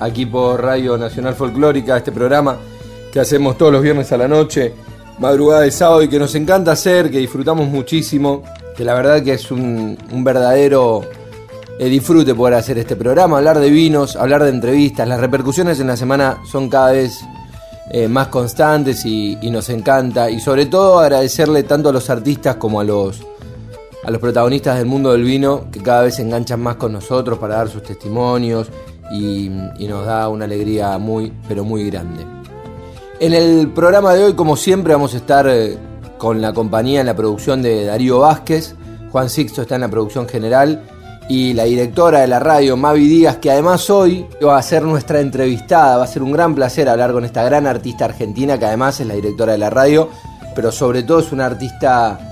aquí por Radio Nacional Folclórica, este programa que hacemos todos los viernes a la noche, madrugada de sábado y que nos encanta hacer, que disfrutamos muchísimo, que la verdad que es un, verdadero eh, disfrute poder hacer este programa, hablar de vinos, hablar de entrevistas. Las repercusiones en la semana son cada vez eh, más constantes y, nos encanta. Y sobre todo agradecerle tanto a los artistas como a los, a los protagonistas del mundo del vino que cada vez se enganchan más con nosotros para dar sus testimonios y, nos da una alegría muy, pero muy grande. En el programa de hoy, como siempre, vamos a estar eh, con la compañía en la producción de Darío Vázquez. Juan Sixto está en la producción general y la directora de la radio, Mavi Díaz, que además hoy va a ser nuestra entrevistada. Va a ser un gran placer hablar con esta gran artista argentina, que además es la directora de la radio, pero sobre todo es una artista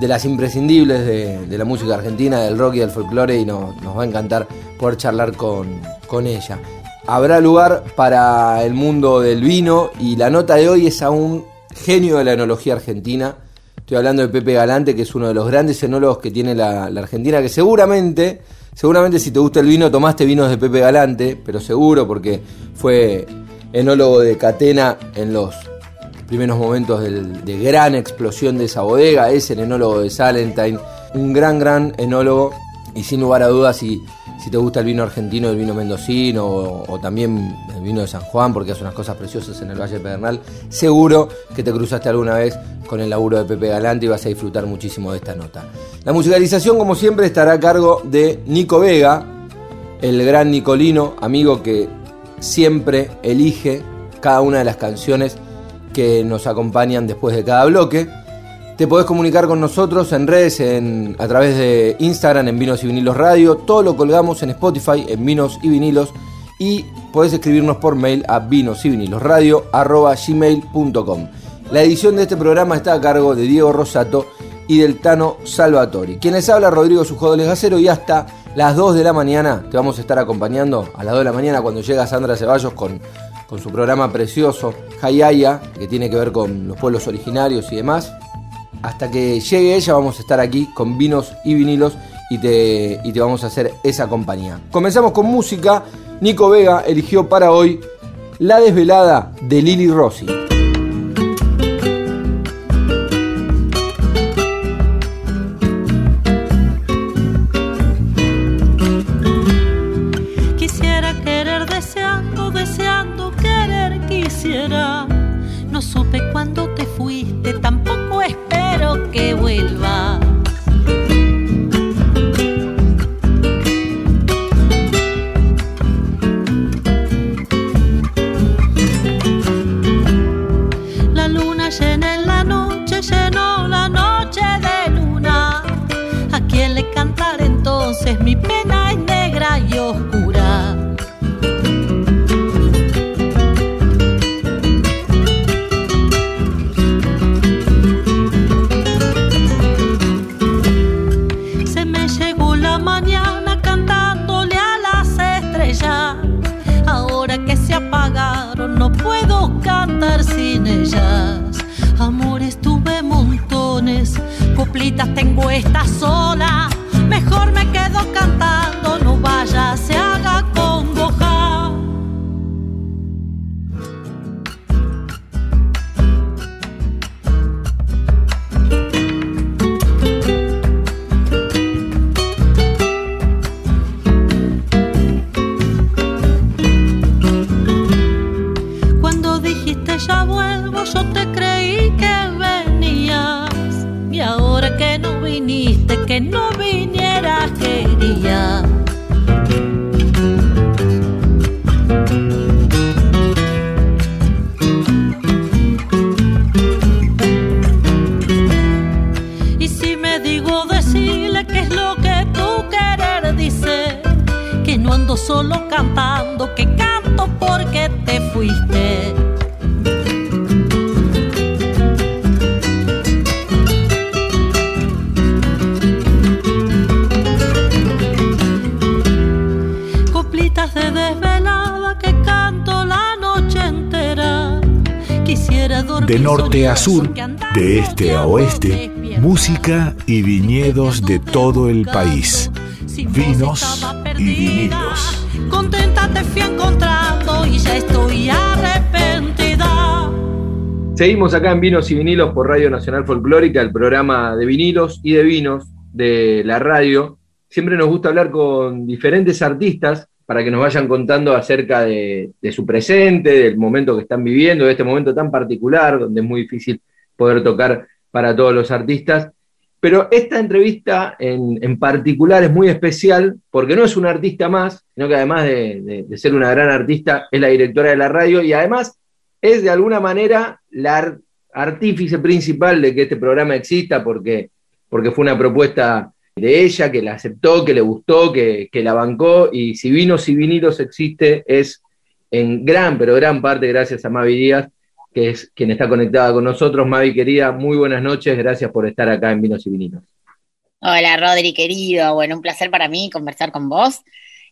de las imprescindibles de, la música argentina, del rock y del folclore, y nos va a encantar poder charlar con, con ella. Habrá lugar para el mundo del vino y la nota de hoy es a un genio de la enología argentina Estoy hablando de Pepe Galante, que es uno de los grandes enólogos que tiene la, Argentina, que seguramente, seguramente si te gusta el vino, tomaste vinos de Pepe Galante, pero seguro porque fue enólogo de Catena en los primeros momentos de gran explosión de esa bodega, es el enólogo de Salentine, un gran, gran enólogo y sin lugar a dudas, si, si te gusta el vino argentino, el vino mendocino o, también el vino de San Juan, porque hace unas cosas preciosas en el Valle Pedernal, seguro que te cruzaste alguna vez con el laburo de Pepe Galante y vas a disfrutar muchísimo de esta nota. La musicalización, como siempre, estará a cargo de Nico Vega, el gran Nicolino, amigo que siempre elige cada una de las canciones que nos acompañan después de cada bloque. Te podés comunicar con nosotros en redes, en, a través de Instagram, en Vinos y Vinilos Radio. Todo lo colgamos en Spotify, en Vinos y Vinilos. Y podés escribirnos por mail a vinos y vinilos radio. La edición de este programa está a cargo de Diego Rosato y del Tano Salvatori. Quienes habla Rodrigo Sujodoles Gacero y hasta las 2 de la mañana te vamos a estar acompañando a las 2 de la mañana cuando llega Sandra Ceballos con, con su programa precioso Hayaya, que tiene que ver con los pueblos originarios y demás hasta que llegue ella vamos a estar aquí con vinos y vinilos y te, y te vamos a hacer esa compañía. Comenzamos con música. Nico Vega eligió para hoy La desvelada de Lili Rossi. Sur, de este a oeste, música y viñedos de todo el país. Vinos y vinilos. Contenta te fui encontrando y ya estoy arrepentida. Seguimos acá en Vinos y Vinilos por Radio Nacional Folclórica, el programa de vinilos y de vinos de la radio. Siempre nos gusta hablar con diferentes artistas para que nos vayan contando acerca de, su presente, del momento que están viviendo, de este momento tan particular, donde es muy difícil poder tocar para todos los artistas. Pero esta entrevista en, particular es muy especial porque no es un artista más, sino que además de, de- ser una gran artista, es la directora de la radio y además es de alguna manera la ar- artífice principal de que este programa exista porque, porque fue una propuesta de ella que la aceptó, que le gustó, que, que la bancó y si vinos y vinilos existe es en gran, pero gran parte gracias a Mavi Díaz, que es quien está conectada con nosotros. Mavi querida, muy buenas noches, gracias por estar acá en Vinos y Vinilos. Hola Rodri, querido. Bueno, un placer para mí conversar con vos.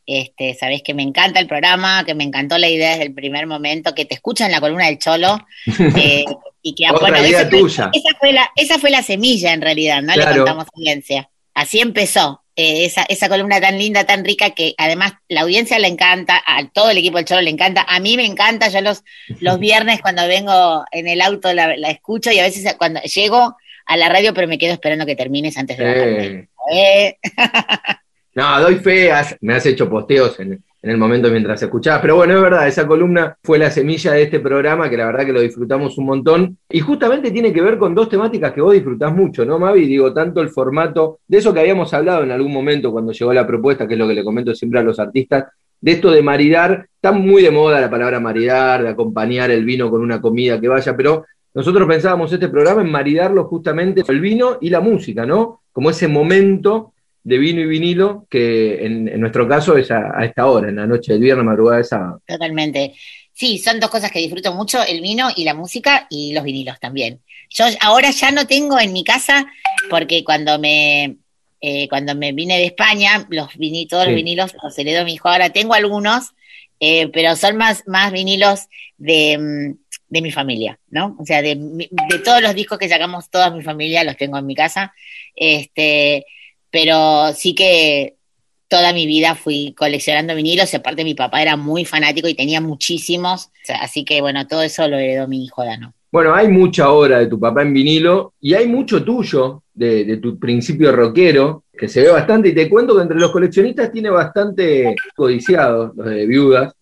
Este, sabés que me encanta el programa, que me encantó la idea desde el primer momento, que te escucha en la columna del Cholo. eh, y que, Otra bueno, idea esa fue- tuya. Esa fue, la, esa fue la semilla en realidad, ¿no? Claro. Le contamos a audiencia. Así empezó. eh, esa, esa columna tan linda, tan rica, que además la audiencia le encanta, a todo el equipo del Cholo le encanta, a mí me encanta, yo los, los viernes cuando vengo en el auto la, la escucho y a veces cuando llego a la radio, pero me quedo esperando que termines antes de bajarme. Eh, Eh, No, doy fe, has- me has hecho posteos en, en el momento mientras escuchabas. Pero bueno, es verdad, esa columna fue la semilla de este programa, que la verdad que lo disfrutamos un montón. Y justamente tiene que ver con dos temáticas que vos disfrutás mucho, ¿no, Mavi? Digo, tanto el formato, de eso que habíamos hablado en algún momento cuando llegó la propuesta, que es lo que le comento siempre a los artistas, de esto de maridar, está muy de moda la palabra maridar, de acompañar el vino con una comida que vaya, pero nosotros pensábamos este programa en maridarlo justamente el vino y la música, ¿no? Como ese momento de vino y vinilo, que en, en nuestro caso es a, a esta hora, en la noche del viernes, madrugada de sábado. Totalmente. Sí, son dos cosas que disfruto mucho, el vino y la música y los vinilos también. Yo ahora ya no tengo en mi casa, porque cuando me, eh, cuando me vine de España, los vini, todos Sí. los vinilos los heredó mi hijo. Ahora tengo algunos, eh, pero son más, más vinilos de, mm, de mi familia, ¿no? O sea, de, de todos los discos que sacamos toda mi familia los tengo en mi casa. Este, pero sí que toda mi vida fui coleccionando vinilos, y aparte mi papá era muy fanático y tenía muchísimos, así que bueno, todo eso lo heredó mi hijo Dano. Bueno, hay mucha obra de tu papá en vinilo y hay mucho tuyo, de, de tu principio rockero, que se ve bastante. Y te cuento que entre los coleccionistas tiene bastante codiciados, los de viudas.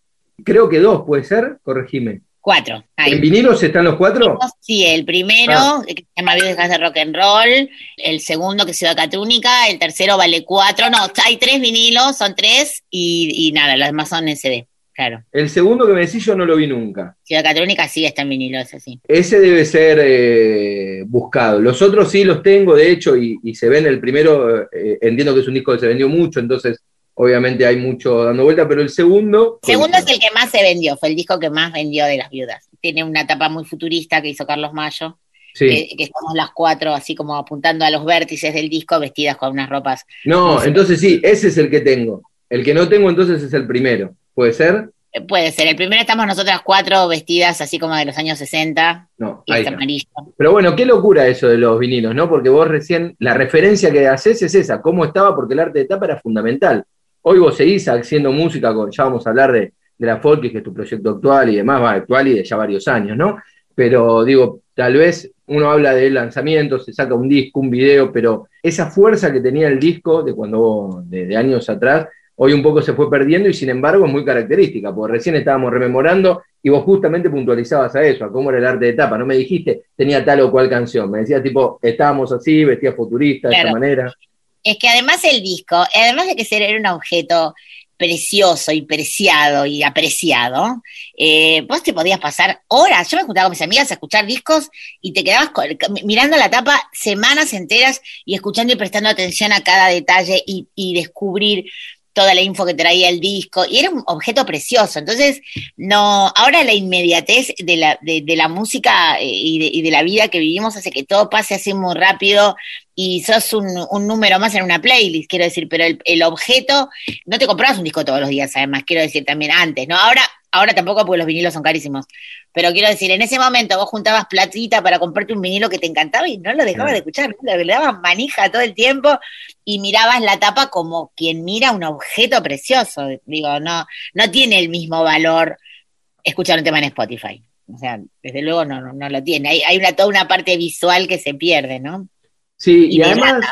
Creo que dos, puede ser, corregime. Cuatro. ¿En vinilos están los cuatro? Sí, el primero, Ah. que se llama Viudas de Rock and Roll, el segundo que es Ciudad Catúnica, el tercero vale cuatro, no, hay tres vinilos, son tres, y, y nada, los demás son en CD, claro. El segundo que me decís yo no lo vi nunca. Ciudad Catúnica sí está en vinilo, es así. Ese debe ser eh, buscado. Los otros sí los tengo, de hecho, y, y se ven el primero, eh, entiendo que es un disco que se vendió mucho, entonces obviamente hay mucho dando vuelta, pero el segundo... Segundo es el que más se vendió, fue el disco que más vendió de las viudas. Tiene una tapa muy futurista que hizo Carlos Mayo, Sí. que, que estamos las cuatro así como apuntando a los vértices del disco vestidas con unas ropas. No, entonces sí, ese es el que tengo. El que no tengo entonces es el primero. ¿Puede ser? Eh, Puede ser, el primero estamos nosotras cuatro vestidas así como de los años 60 No, y ahí es está. amarillo. Pero bueno, qué locura eso de los vinilos, ¿no? Porque vos recién, la referencia que haces es esa, cómo estaba, porque el arte de tapa era fundamental. Hoy vos seguís haciendo música, con, ya vamos a hablar de, de la Folky, que es tu proyecto actual y demás, va, actual y de ya varios años, ¿no? Pero digo, tal vez uno habla de lanzamientos, se saca un disco, un video, pero esa fuerza que tenía el disco de cuando, de, de años atrás, hoy un poco se fue perdiendo y sin embargo es muy característica, porque recién estábamos rememorando y vos justamente puntualizabas a eso, a cómo era el arte de tapa, no me dijiste tenía tal o cual canción, me decías tipo, estábamos así, vestía futurista, de esta manera. Es que además el disco, además de que era un objeto precioso y preciado y apreciado, eh, vos te podías pasar horas. Yo me juntaba con mis amigas a escuchar discos y te quedabas mirando la tapa semanas enteras y escuchando y prestando atención a cada detalle y, y descubrir toda la info que traía el disco, y era un objeto precioso. Entonces, no, ahora la inmediatez de la, de, la música eh, y de, la vida que vivimos hace que todo pase así muy rápido y sos un, número más en una playlist, quiero decir, pero el, el objeto, no te comprabas un disco todos los días, además, quiero decir también antes, ¿no? Ahora Ahora tampoco porque los vinilos son carísimos. Pero quiero decir, en ese momento vos juntabas platita para comprarte un vinilo que te encantaba y no lo dejabas de escuchar, le dabas manija todo el tiempo y mirabas la tapa como quien mira un objeto precioso. Digo, no, no tiene el mismo valor escuchar un tema en Spotify. O sea, desde luego no, no, lo tiene. Hay, hay una, toda una parte visual que se pierde, ¿no? Sí, y, además...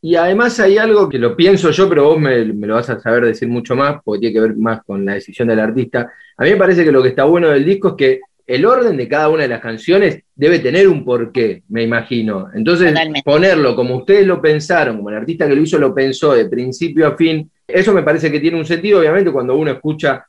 Y además hay algo que lo pienso yo, pero vos me, lo vas a saber decir mucho más, porque tiene que ver más con la decisión del artista. A mí me parece que lo que está bueno del disco es que el orden de cada una de las canciones debe tener un porqué, me imagino. Entonces, ponerlo como ustedes lo pensaron, como el artista que lo hizo lo pensó de principio a fin, eso me parece que tiene un sentido, obviamente, cuando uno escucha,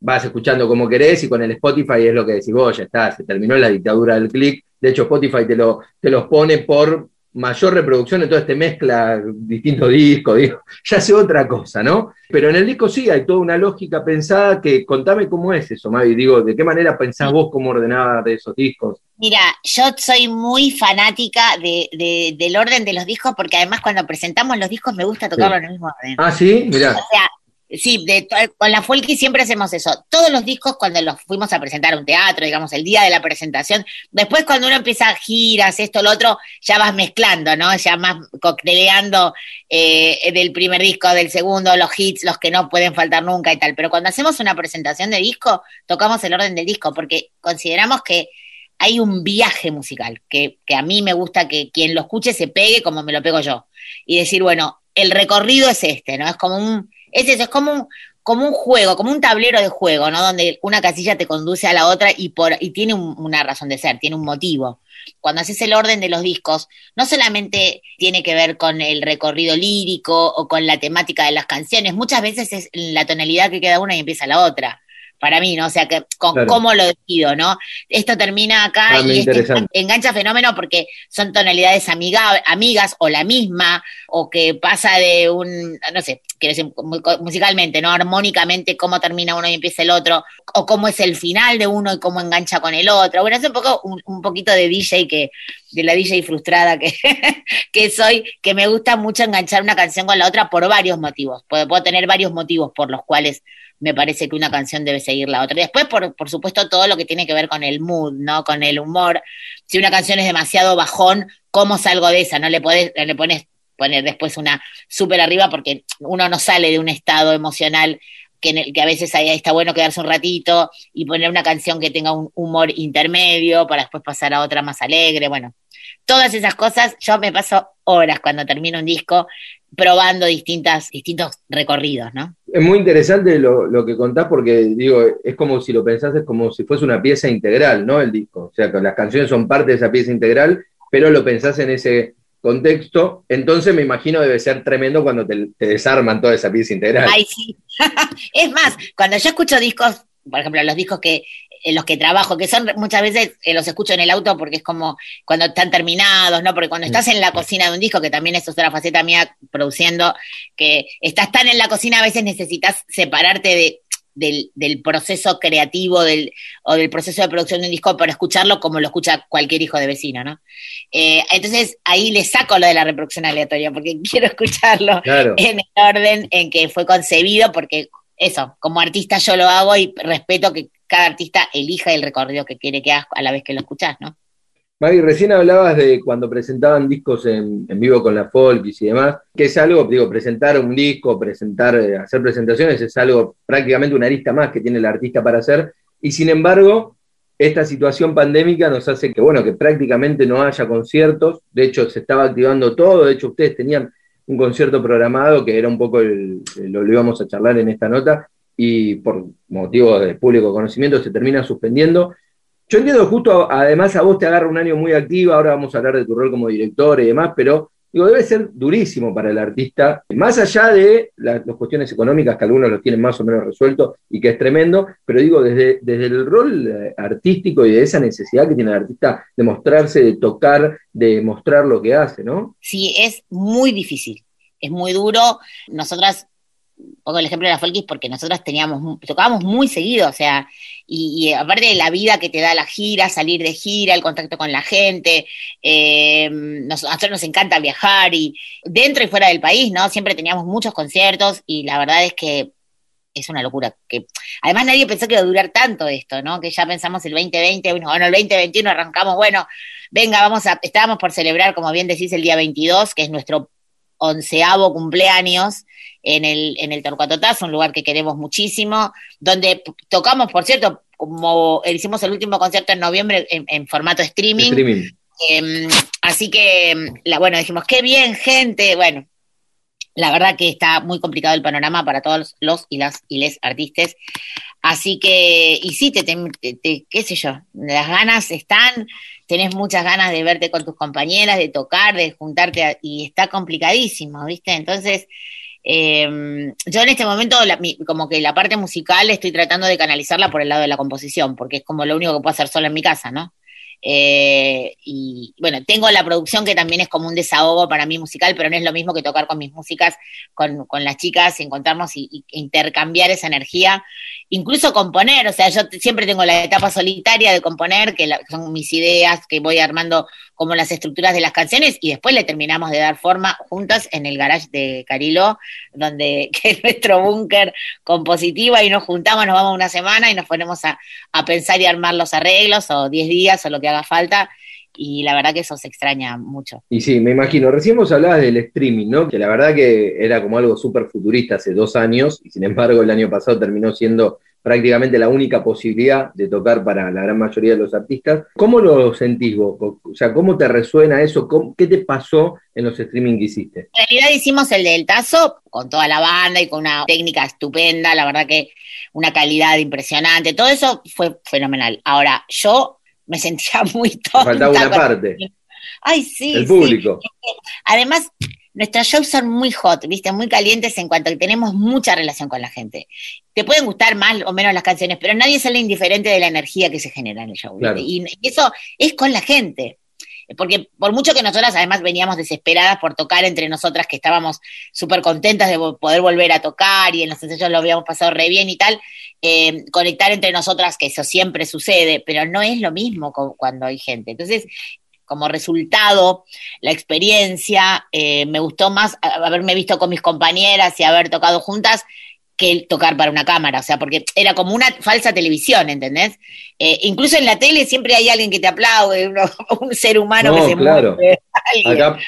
vas escuchando como querés y con el Spotify es lo que decís vos, ya está, se terminó la dictadura del click. De hecho, Spotify te, lo, te los pone por mayor reproducción, entonces te mezcla distintos discos, digo, ya hace otra cosa, ¿no? Pero en el disco sí hay toda una lógica pensada que contame cómo es eso, Mavi, digo, ¿de qué manera pensás vos cómo ordenabas de esos discos? Mira, yo soy muy fanática de, del orden de los discos porque además cuando presentamos los discos me gusta tocarlo en el mismo orden. Ah, sí, mira. O sea, Sí, de, con la Folky siempre hacemos eso. Todos los discos cuando los fuimos a presentar a un teatro, digamos, el día de la presentación, después cuando uno empieza giras, esto, lo otro, ya vas mezclando, ¿no? Ya más cocteleando eh, del primer disco, del segundo, los hits, los que no pueden faltar nunca y tal. Pero cuando hacemos una presentación de disco, tocamos el orden del disco, porque consideramos que hay un viaje musical, que, que a mí me gusta que quien lo escuche se pegue como me lo pego yo. Y decir, bueno, el recorrido es este, ¿no? Es como un es eso, es como un, como un juego, como un tablero de juego, ¿no? Donde una casilla te conduce a la otra y, por, y tiene una razón de ser, tiene un motivo. Cuando haces el orden de los discos, no solamente tiene que ver con el recorrido lírico o con la temática de las canciones, muchas veces es la tonalidad que queda una y empieza la otra para mí, ¿no? O sea, que con cómo lo decido, ¿no? Esto termina acá ah, y este engancha fenómeno porque son tonalidades amiga, amigas o la misma, o que pasa de un, no sé, quiero decir, musicalmente, ¿no? Armónicamente, cómo termina uno y empieza el otro, o cómo es el final de uno y cómo engancha con el otro. Bueno, es un poco, un, poquito de DJ que, de la DJ frustrada que, que soy, que me gusta mucho enganchar una canción con la otra por varios motivos. puedo tener varios motivos por los cuales me parece que una canción debe seguir la otra. Después, por, por supuesto, todo lo que tiene que ver con el mood, ¿no? Con el humor. Si una canción es demasiado bajón, ¿cómo salgo de esa? No le, podés, le pones poner después una súper arriba porque uno no sale de un estado emocional que, en el, que a veces ahí está bueno quedarse un ratito y poner una canción que tenga un humor intermedio para después pasar a otra más alegre. Bueno, todas esas cosas, yo me paso horas cuando termino un disco probando distintas, distintos recorridos, ¿no? Es muy interesante lo, que contás porque, digo, es como si lo pensases como si fuese una pieza integral, ¿no? El disco. O sea, que las canciones son parte de esa pieza integral, pero lo pensás en ese contexto, entonces me imagino debe ser tremendo cuando te, te desarman toda esa pieza integral. Ay, sí. es más, cuando yo escucho discos, por ejemplo, los discos que en los que trabajo, que son muchas veces eh, los escucho en el auto porque es como cuando están terminados, ¿no? Porque cuando estás en la cocina de un disco, que también es otra faceta mía produciendo, que estás tan en la cocina, a veces necesitas separarte de, del, proceso creativo del, o del proceso de producción de un disco para escucharlo como lo escucha cualquier hijo de vecino, ¿no? Eh, entonces ahí le saco lo de la reproducción aleatoria porque quiero escucharlo en el orden en que fue concebido porque eso, como artista yo lo hago y respeto que cada artista elija el recorrido que quiere que haga a la vez que lo escuchás, ¿no? Maggie, recién hablabas de cuando presentaban discos en, vivo con la Folkis y demás, que es algo, digo, presentar un disco, presentar, eh, hacer presentaciones, es algo prácticamente una arista más que tiene el artista para hacer, y sin embargo, esta situación pandémica nos hace que, bueno, que prácticamente no haya conciertos, de hecho se estaba activando todo, de hecho ustedes tenían un concierto programado que era un poco el, lo, lo íbamos a charlar en esta nota y por motivos de público conocimiento se termina suspendiendo. Yo entiendo justo, además a vos te agarra un año muy activo, ahora vamos a hablar de tu rol como director y demás, pero digo, debe ser durísimo para el artista, más allá de las, cuestiones económicas que algunos lo tienen más o menos resuelto y que es tremendo, pero digo, desde, desde el rol eh, artístico y de esa necesidad que tiene el artista de mostrarse, de tocar, de mostrar lo que hace, ¿no? Sí, es muy difícil, es muy duro. Nosotras pongo el ejemplo de la Folkis porque nosotros teníamos, tocábamos muy seguido, o sea, y, y, aparte de la vida que te da la gira, salir de gira, el contacto con la gente, eh, nos, a nosotros nos encanta viajar y dentro y fuera del país, ¿no? Siempre teníamos muchos conciertos y la verdad es que es una locura. Que además nadie pensó que iba a durar tanto esto, ¿no? Que ya pensamos el 2020, bueno, el 2021 arrancamos, bueno, venga, vamos a, estábamos por celebrar, como bien decís, el día 22, que es nuestro onceavo cumpleaños en el, en el Torcuatotaz, un lugar que queremos muchísimo, donde tocamos, por cierto, como hicimos el último concierto en noviembre en, en formato streaming. Streaming. Eh, así que, la, bueno, dijimos, qué bien, gente. Bueno, la verdad que está muy complicado el panorama para todos los y las y les artistas. Así que, y sí, te, te, te, qué sé yo, las ganas están, tenés muchas ganas de verte con tus compañeras, de tocar, de juntarte, y está complicadísimo, ¿viste? Entonces, eh, yo en este momento, la, mi, como que la parte musical estoy tratando de canalizarla por el lado de la composición, porque es como lo único que puedo hacer sola en mi casa, ¿no? Eh, y bueno, tengo la producción que también es como un desahogo para mí musical, pero no es lo mismo que tocar con mis músicas, con, con las chicas, encontrarnos y, intercambiar esa energía, incluso componer, o sea, yo siempre tengo la etapa solitaria de componer, que son mis ideas, que voy armando como las estructuras de las canciones y después le terminamos de dar forma juntas en el garage de Carilo, donde que es nuestro búnker compositiva y nos juntamos, nos vamos una semana y nos ponemos a, a pensar y armar los arreglos o 10 días o lo que haga falta y la verdad que eso se extraña mucho. Y sí, me imagino, recién vos hablabas del streaming, ¿no? Que la verdad que era como algo súper futurista hace dos años y sin embargo el año pasado terminó siendo prácticamente la única posibilidad de tocar para la gran mayoría de los artistas. ¿Cómo lo sentís vos? O sea, ¿cómo te resuena eso? ¿Cómo, ¿Qué te pasó en los streaming que hiciste? En realidad hicimos el del Tazo con toda la banda y con una técnica estupenda, la verdad que una calidad impresionante, todo eso fue fenomenal. Ahora, yo me sentía muy tonta. Faltaba una parte. Ay, sí. El público. Sí. Además, nuestros shows son muy hot, ¿viste? Muy calientes en cuanto a que tenemos mucha relación con la gente. Te pueden gustar más o menos las canciones, pero nadie sale indiferente de la energía que se genera en el show. Claro. Y, y eso es con la gente porque por mucho que nosotras además veníamos desesperadas por tocar entre nosotras, que estábamos súper contentas de poder volver a tocar y en los ensayos lo habíamos pasado re bien y tal, eh, conectar entre nosotras, que eso siempre sucede, pero no es lo mismo cuando hay gente. Entonces, como resultado, la experiencia, eh, me gustó más haberme visto con mis compañeras y haber tocado juntas que tocar para una cámara, o sea, porque era como una falsa televisión, ¿entendés? Eh, incluso en la tele siempre hay alguien que te aplaude, uno, un ser humano no, que se claro. mueve. Acá,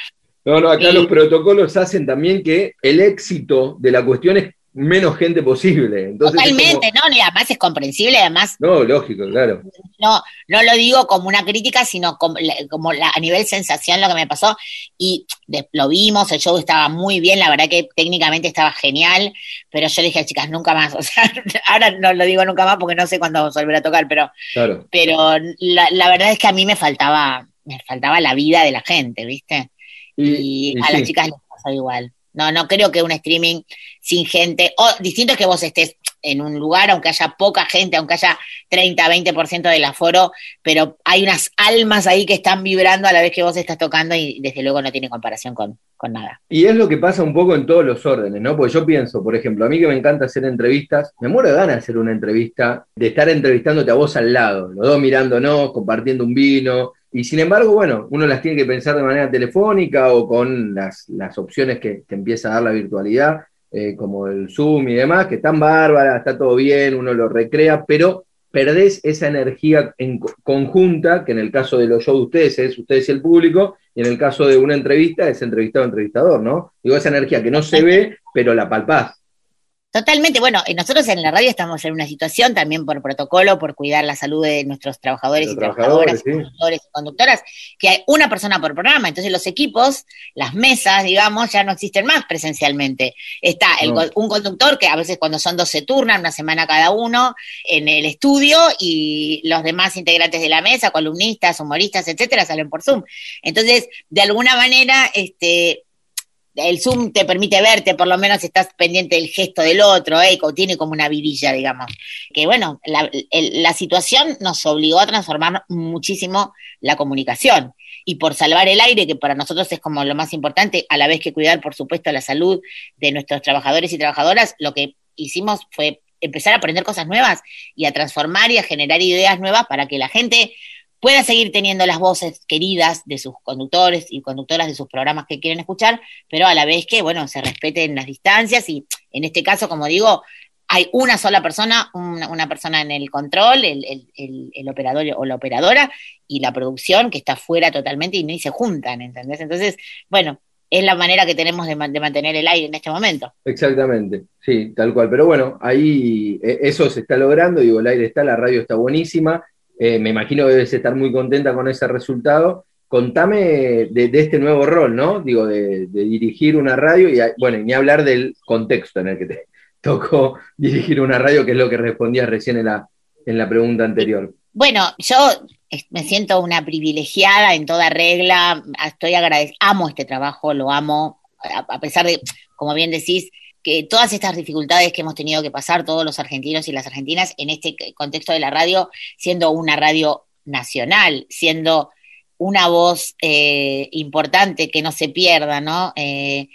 no, no, acá y, los protocolos hacen también que el éxito de la cuestión es menos gente posible. Entonces Totalmente, como... ¿no? Y además es comprensible, además. No, lógico, claro. No, no lo digo como una crítica, sino como, como la, a nivel sensación lo que me pasó. Y de, lo vimos, el show estaba muy bien, la verdad que técnicamente estaba genial, pero yo le dije a chicas, nunca más. O sea, ahora no lo digo nunca más porque no sé cuándo vamos a volver a tocar, pero, claro. pero la, la verdad es que a mí me faltaba, me faltaba la vida de la gente, ¿viste? Y, y, y a sí. las chicas les pasó igual. No, no creo que un streaming sin gente, o distinto es que vos estés en un lugar, aunque haya poca gente, aunque haya 30, 20% del aforo, pero hay unas almas ahí que están vibrando a la vez que vos estás tocando y desde luego no tiene comparación con, con nada. Y es lo que pasa un poco en todos los órdenes, ¿no? Porque yo pienso, por ejemplo, a mí que me encanta hacer entrevistas, me muero de ganas de hacer una entrevista, de estar entrevistándote a vos al lado, los dos mirándonos, compartiendo un vino, y sin embargo, bueno, uno las tiene que pensar de manera telefónica o con las, las opciones que, que, empieza a dar la virtualidad, eh, como el Zoom y demás, que están bárbaras, está todo bien, uno lo recrea, pero perdés esa energía en conjunta, que en el caso de los shows de ustedes es ustedes y el público, y en el caso de una entrevista es entrevistado-entrevistador, ¿no? Digo, esa energía que no se ve, pero la palpás. Totalmente, bueno, nosotros en la radio estamos en una situación también por protocolo, por cuidar la salud de nuestros trabajadores y trabajadoras, sí. conductores y conductoras, que hay una persona por programa, entonces los equipos, las mesas, digamos, ya no existen más presencialmente. Está el, un conductor que a veces cuando son dos se turnan, una semana cada uno, en el estudio y los demás integrantes de la mesa, columnistas, humoristas, etcétera, salen por Zoom. Entonces, de alguna manera, este, el Zoom te permite verte, por lo menos estás pendiente del gesto del otro, ¿eh? tiene como una vidilla, digamos. Que bueno, la, situación nos obligó a transformar muchísimo la comunicación. y por salvar el aire, que para nosotros es como lo más importante, a la vez que cuidar, por supuesto, la salud de nuestros trabajadores y trabajadoras, lo que hicimos fue empezar a aprender cosas nuevas y a transformar y a generar ideas nuevas para que la gente pueda seguir teniendo las voces queridas de sus conductores y conductoras de sus programas que quieren escuchar, pero a la vez que, bueno, se respeten las distancias y en este caso, como digo, hay una sola persona, una, persona en el control, el, operador o la operadora, y la producción que está fuera totalmente y ni se juntan, ¿entendés? Entonces, bueno, es la manera que tenemos de, mantener el aire en este momento. Exactamente, sí, tal cual. Pero bueno, ahí e, eso se está logrando, digo, el aire está, la radio está buenísima, eh, me imagino que debes estar muy contenta con ese resultado. Contame de, este nuevo rol, ¿no? Digo, de, dirigir una radio y, bueno, ni hablar del contexto en el que te tocó dirigir una radio, que es lo que respondías recién en la, en la pregunta anterior. Bueno, yo me siento una privilegiada en toda regla, estoy agradecida, amo este trabajo, lo amo, a pesar de, como bien decís, que todas estas dificultades que hemos tenido que pasar todos los argentinos y las argentinas en este contexto de la radio, siendo una radio nacional, siendo una voz eh, importante que no se pierda, ¿no? Eh,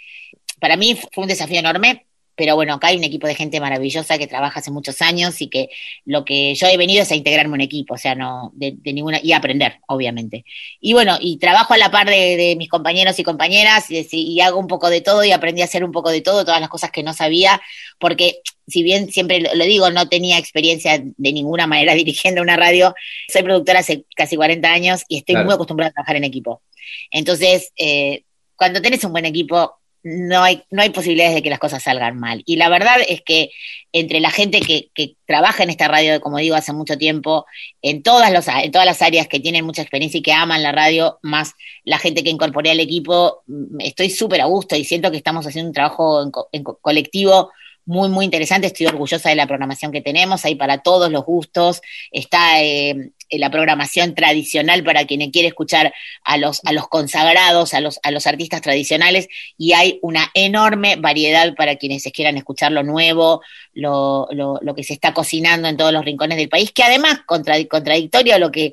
para mí fue un desafío enorme, pero bueno, acá hay un equipo de gente maravillosa que trabaja hace muchos años y que lo que yo he venido es a integrarme un equipo, o sea, no, de, ninguna, y aprender, obviamente. Y bueno, y trabajo a la par de, mis compañeros y compañeras y, hago un poco de todo y aprendí a hacer un poco de todo, todas las cosas que no sabía, porque si bien siempre lo, digo, no tenía experiencia de ninguna manera dirigiendo una radio, soy productora hace casi 40 años y estoy muy acostumbrada a trabajar en equipo. Entonces, eh, cuando tenés un buen equipo, no hay, no hay posibilidades de que las cosas salgan mal. Y la verdad es que entre la gente que, que trabaja en esta radio, como digo, hace mucho tiempo, en todas, los, en todas las áreas que tienen mucha experiencia y que aman la radio, más la gente que incorporé al equipo, mm, estoy súper a gusto y siento que estamos haciendo un trabajo en, colectivo muy, muy interesante. Estoy orgullosa de la programación que tenemos, hay para todos los gustos. Está eh, la programación tradicional para quien quiere escuchar a los, a los consagrados, a los, a los artistas tradicionales, y hay una enorme variedad para quienes quieran escuchar lo nuevo, lo, lo, lo que se está cocinando en todos los rincones del país, que además, contradictorio a lo que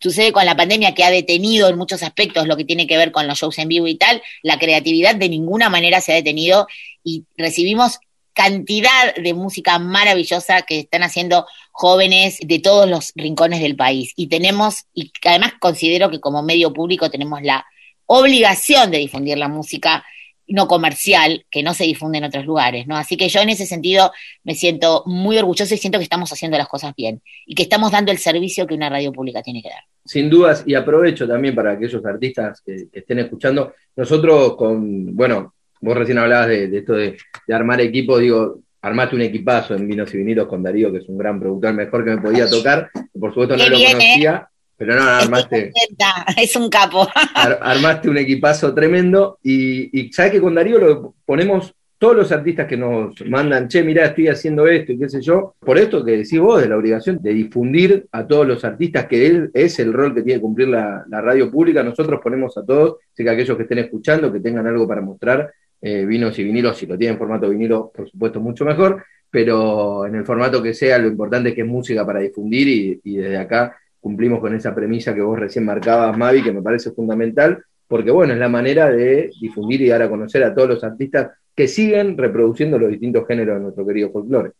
sucede con la pandemia que ha detenido en muchos aspectos lo que tiene que ver con los shows en vivo y tal, la creatividad de ninguna manera se ha detenido y recibimos cantidad de música maravillosa que están haciendo jóvenes de todos los rincones del país. Y tenemos, y además considero que como medio público tenemos la obligación de difundir la música no comercial que no se difunde en otros lugares, ¿no? Así que yo en ese sentido me siento muy orgulloso y siento que estamos haciendo las cosas bien y que estamos dando el servicio que una radio pública tiene que dar. Sin dudas, y aprovecho también para aquellos artistas que estén escuchando, nosotros con, bueno, Vos recién hablabas de, esto de, armar equipo, digo, armaste un equipazo en Vinos y Vinilos con Darío, que es un gran productor, mejor que me podía tocar, por supuesto no lo conocía, pero no, armaste... Es un capo. armaste un equipazo tremendo y, y sabes que con Darío lo ponemos todos los artistas que nos mandan, che, mirá, estoy haciendo esto y qué sé yo, por esto que decís vos, de la obligación de difundir a todos los artistas, que es el rol que tiene que cumplir la, la radio pública, nosotros ponemos a todos, sé que aquellos que estén escuchando, que tengan algo para mostrar, eh, vinos y vinilos, si lo tienen en formato vinilo, por supuesto, mucho mejor, pero en el formato que sea, lo importante es que es música para difundir y, desde acá cumplimos con esa premisa que vos recién marcabas, Mavi, que me parece fundamental, porque bueno, es la manera de difundir y dar a conocer a todos los artistas que siguen reproduciendo los distintos géneros de nuestro querido folclore.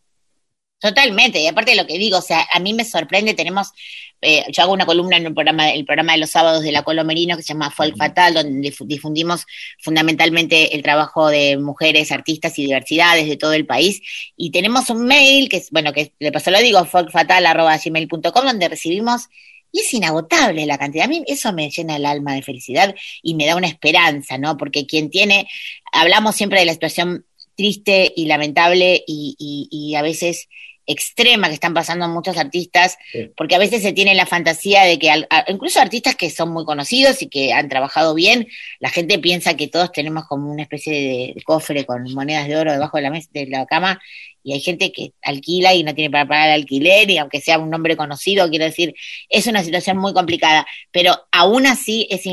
Totalmente, y aparte de lo que digo, o sea, a mí me sorprende, tenemos, eh, yo hago una columna en el programa, el programa de los sábados de la Colomerino que se llama Folk Fatal, donde difundimos fundamentalmente el trabajo de mujeres, artistas y diversidades de todo el país, y tenemos un mail, que es, bueno, que le paso lo digo, folkfatal.gmail.com, donde recibimos, y es inagotable la cantidad, a mí eso me llena el alma de felicidad y me da una esperanza, ¿no? Porque quien tiene, hablamos siempre de la situación triste y lamentable y, y a veces extrema que están pasando muchos artistas, porque a veces se tiene la fantasía de que incluso artistas que son muy conocidos y que han trabajado bien, la gente piensa que todos tenemos como una especie de, cofre con monedas de oro debajo de la mesa, de la cama, y hay gente que alquila y no tiene para pagar el alquiler, y aunque sea un nombre conocido, quiero decir, es una situación muy complicada, pero aún así es,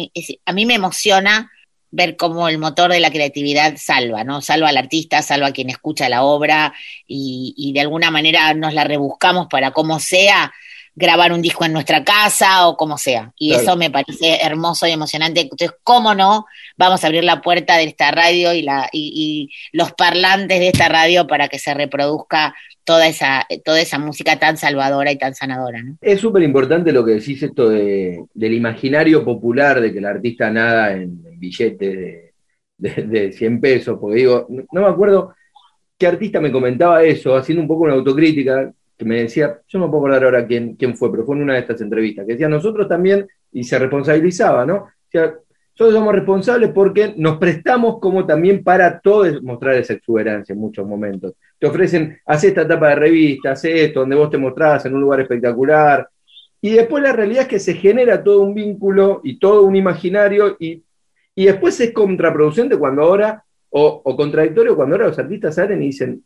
a mí me emociona ver cómo el motor de la creatividad salva, ¿no? Salva al artista, salva a quien escucha la obra y, de alguna manera nos la rebuscamos para como sea grabar un disco en nuestra casa o como sea. Y Claro. eso me parece hermoso y emocionante. Entonces, ¿cómo no? Vamos a abrir la puerta de esta radio y, la, y, y los parlantes de esta radio para que se reproduzca toda esa, toda esa música tan salvadora y tan sanadora. ¿no? Es súper importante lo que decís esto de, del imaginario popular, de que el artista nada en, en billetes de, de, de 100 pesos, porque digo, no, no me acuerdo qué artista me comentaba eso, haciendo un poco una autocrítica, que me decía, yo no puedo acordar ahora quién, quién fue, pero fue en una de estas entrevistas, que decía, nosotros también, y se responsabilizaba, ¿no? O sea, nosotros somos responsables porque nos prestamos como también para todos mostrar esa exuberancia en muchos momentos. Te ofrecen, haz esta etapa de revista, haz esto, donde vos te mostrás en un lugar espectacular. Y después la realidad es que se genera todo un vínculo y todo un imaginario y, y después es contraproducente cuando ahora, o contradictorio cuando ahora los artistas salen y dicen,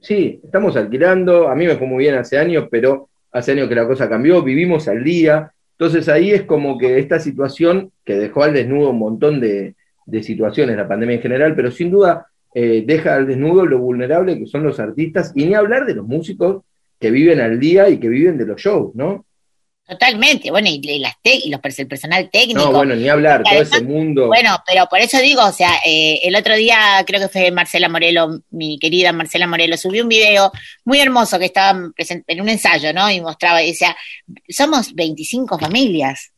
sí, estamos alquilando, a mí me fue muy bien hace años, pero hace años que la cosa cambió, vivimos al día. Entonces ahí es como que esta situación que dejó al desnudo un montón de, de situaciones, la pandemia en general, pero sin duda eh, deja al desnudo lo vulnerable que son los artistas, y ni hablar de los músicos que viven al día y que viven de los shows, ¿no? Totalmente, bueno, y, y las te- y los, el personal técnico. No, bueno, ni hablar, todo Además, ese mundo. Bueno, pero por eso digo, o sea, eh, el otro día creo que fue Marcela Morelo, mi querida Marcela Morelo, subió un video muy hermoso que estaba en un ensayo, ¿no? Y mostraba, y decía, somos 25 familias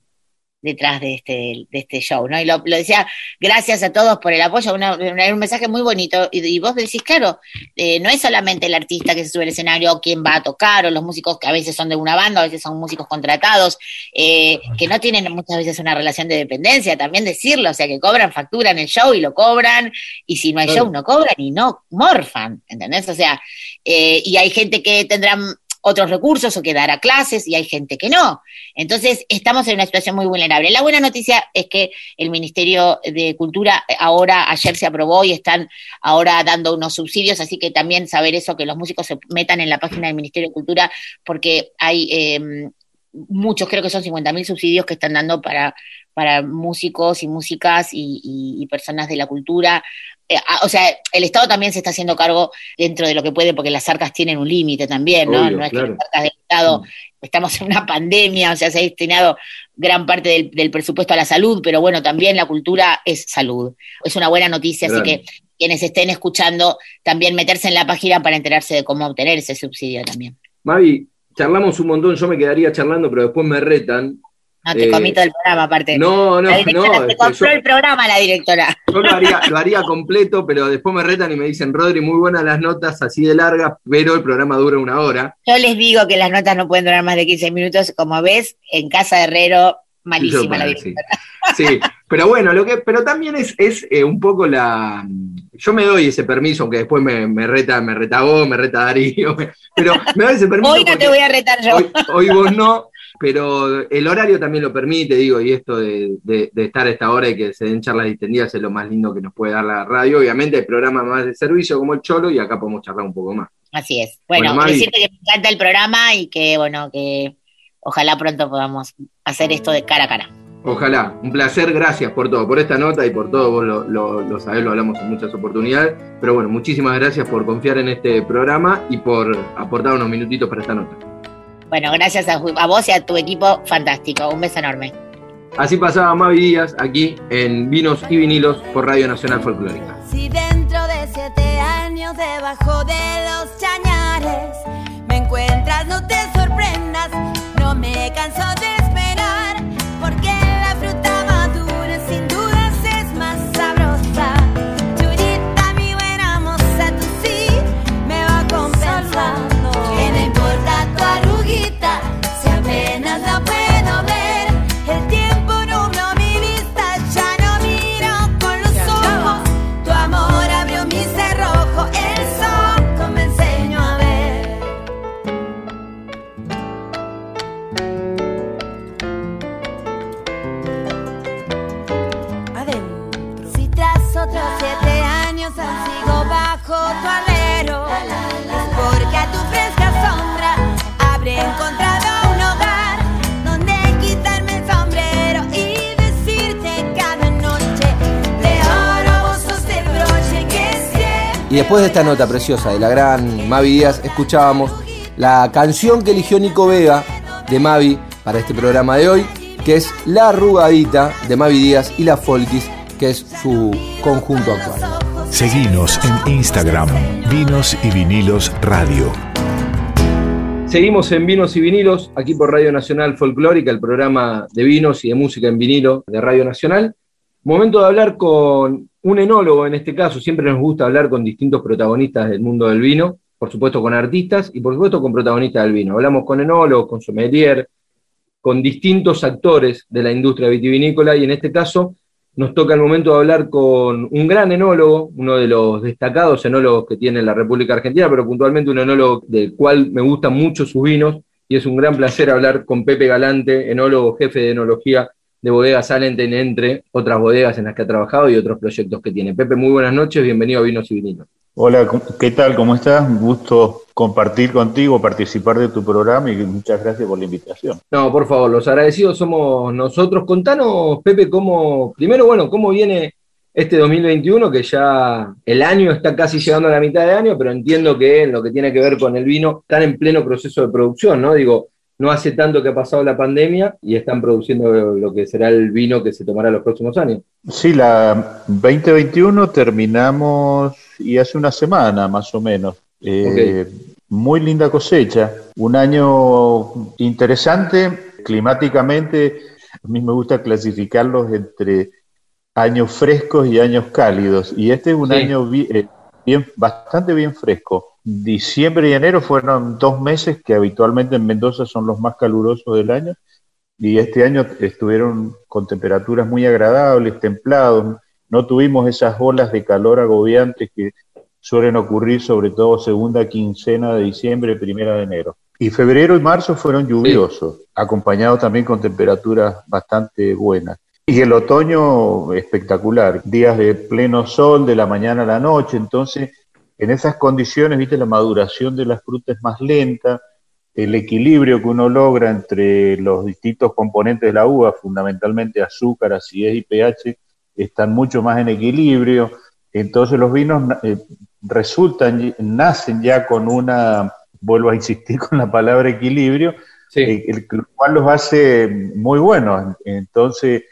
detrás de este, de este show, ¿no? Y lo, lo decía, gracias a todos por el apoyo, una- una- un mensaje muy bonito, y, y vos decís, claro, eh, no es solamente el artista que se sube al escenario o quién va a tocar, o los músicos que a veces son de una banda, a veces son músicos contratados, eh, que no tienen muchas veces una relación de dependencia, también decirlo, o sea, que cobran factura en el show y lo cobran, y si no hay show no cobran y no morfan, ¿entendés? O sea, eh, y hay gente que tendrá otros recursos o que dará clases y hay gente que no. Entonces, estamos en una situación muy vulnerable. La buena noticia es que el Ministerio de Cultura eh, ahora, ayer se aprobó y están ahora dando unos subsidios, así que también saber eso, que los músicos se metan en la página del Ministerio de Cultura, porque hay eh, muchos, creo que son 50 mil subsidios que están dando para, para músicos y músicas y personas de la cultura. Eh, ah, o sea, el Estado también se está haciendo cargo dentro de lo que puede, porque las arcas tienen un límite también, ¿no? Obvio, no es claro. que las arcas del Estado, estamos en una pandemia, o sea, se ha destinado gran parte del, del presupuesto a la salud, pero bueno, también la cultura es salud. Es una buena noticia, Claro. así que quienes estén escuchando, también meterse en la página para enterarse de cómo obtener ese subsidio también. Mavi, charlamos un montón, yo me quedaría charlando, pero después me retan. No te Eh, comí todo el programa, aparte. No, no, la no. se es que compró yo- el programa, la directora. Yo lo haría, lo haría completo, pero después me retan y me dicen, Rodri, muy buenas las notas, así de largas, pero el programa dura una hora. Yo les digo que las notas no pueden durar más de 15 minutos. Como ves, en casa de Herrero, malísima la directora. Sí, pero bueno, lo que, pero también es, es eh, un poco la. Yo me doy ese permiso, aunque después me, me reta, me reta vos, me reta Darío, me- pero me doy ese permiso. Hoy no te voy a retar yo. hoy, hoy vos no, pero el horario también lo permite, digo, y esto de, de- de estar a esta hora y que se den charlas distendidas es lo más lindo que nos puede dar la radio. Obviamente hay programas más de servicio como el Cholo y acá podemos charlar un poco más. Así es. Bueno, decirte que me encanta el programa y que, bueno, que ojalá pronto podamos hacer esto de cara a cara. Ojalá, un placer, gracias por todo, por esta nota y por todo, vos lo, lo, lo sabés, lo hablamos en muchas oportunidades, pero bueno, muchísimas gracias por confiar en este programa y por aportar unos minutitos para esta nota. Bueno, gracias a, a vos y a tu equipo, fantástico. Un beso enorme. Así pasaba Mavi Díaz aquí en Vinos y Vinilos por Radio Nacional Folclórica. Si dentro de siete años debajo de los chañares Y después de esta nota preciosa de la gran Mavi Díaz, escuchábamos la canción que eligió Nico Vega de Mavi para este programa de hoy, que es La Arrugadita de Mavi Díaz y La Folkis, que es su conjunto actual. Seguinos en Instagram, Vinos y Vinilos Radio. Seguimos en Vinos y Vinilos, aquí por Radio Nacional Folclórica, el programa de vinos y de música en vinilo de Radio Nacional. Momento de hablar con un enólogo en este caso. Siempre nos gusta hablar con distintos protagonistas del mundo del vino, por supuesto con artistas y por supuesto con protagonistas del vino. Hablamos con enólogos, con sommelier, con distintos actores de la industria vitivinícola y en este caso nos toca el momento de hablar con un gran enólogo, uno de los destacados enólogos que tiene la República Argentina, pero puntualmente un enólogo del cual me gustan mucho sus vinos, y es un gran placer hablar con Pepe Galante, enólogo jefe de enología de Bodega Salenten, entre otras bodegas en las que ha trabajado y otros proyectos que tiene. Pepe, muy buenas noches, bienvenido a Vinos y. Hola, ¿qué tal? ¿Cómo estás? Un gusto compartir contigo, participar de tu programa y muchas gracias por la invitación. No, por favor, los agradecidos somos nosotros. Contanos, Pepe, cómo, primero, bueno, cómo viene este 2021, que ya el año está casi llegando a la mitad de año, pero entiendo que en lo que tiene que ver con el vino están en pleno proceso de producción, ¿no? Digo, no hace tanto que ha pasado la pandemia y están produciendo lo que será el vino que se tomará los próximos años. Sí, la 2021 terminamos y hace una semana más o menos. Eh, muy linda cosecha, un año interesante climáticamente. A mí me gusta clasificarlos entre años frescos y años cálidos. Y este es un año eh, bien, bastante bien fresco. Diciembre y enero fueron dos meses que habitualmente en Mendoza son los más calurosos del año y este año estuvieron con temperaturas muy agradables, templados. No tuvimos esas olas de calor agobiantes que suelen ocurrir sobre todo segunda quincena de diciembre, primera de enero. Y febrero y marzo fueron lluviosos, acompañados también con temperaturas bastante buenas. Y el otoño espectacular, días de pleno sol de la mañana a la noche, entonces en esas condiciones, viste, la maduración de las frutas es más lenta, el equilibrio que uno logra entre los distintos componentes de la uva, fundamentalmente azúcar, acidez y pH, están mucho más en equilibrio. Entonces los vinos eh, resultan, nacen ya con una, vuelvo a insistir con la palabra equilibrio, eh, el, cual los hace muy buenos. Entonces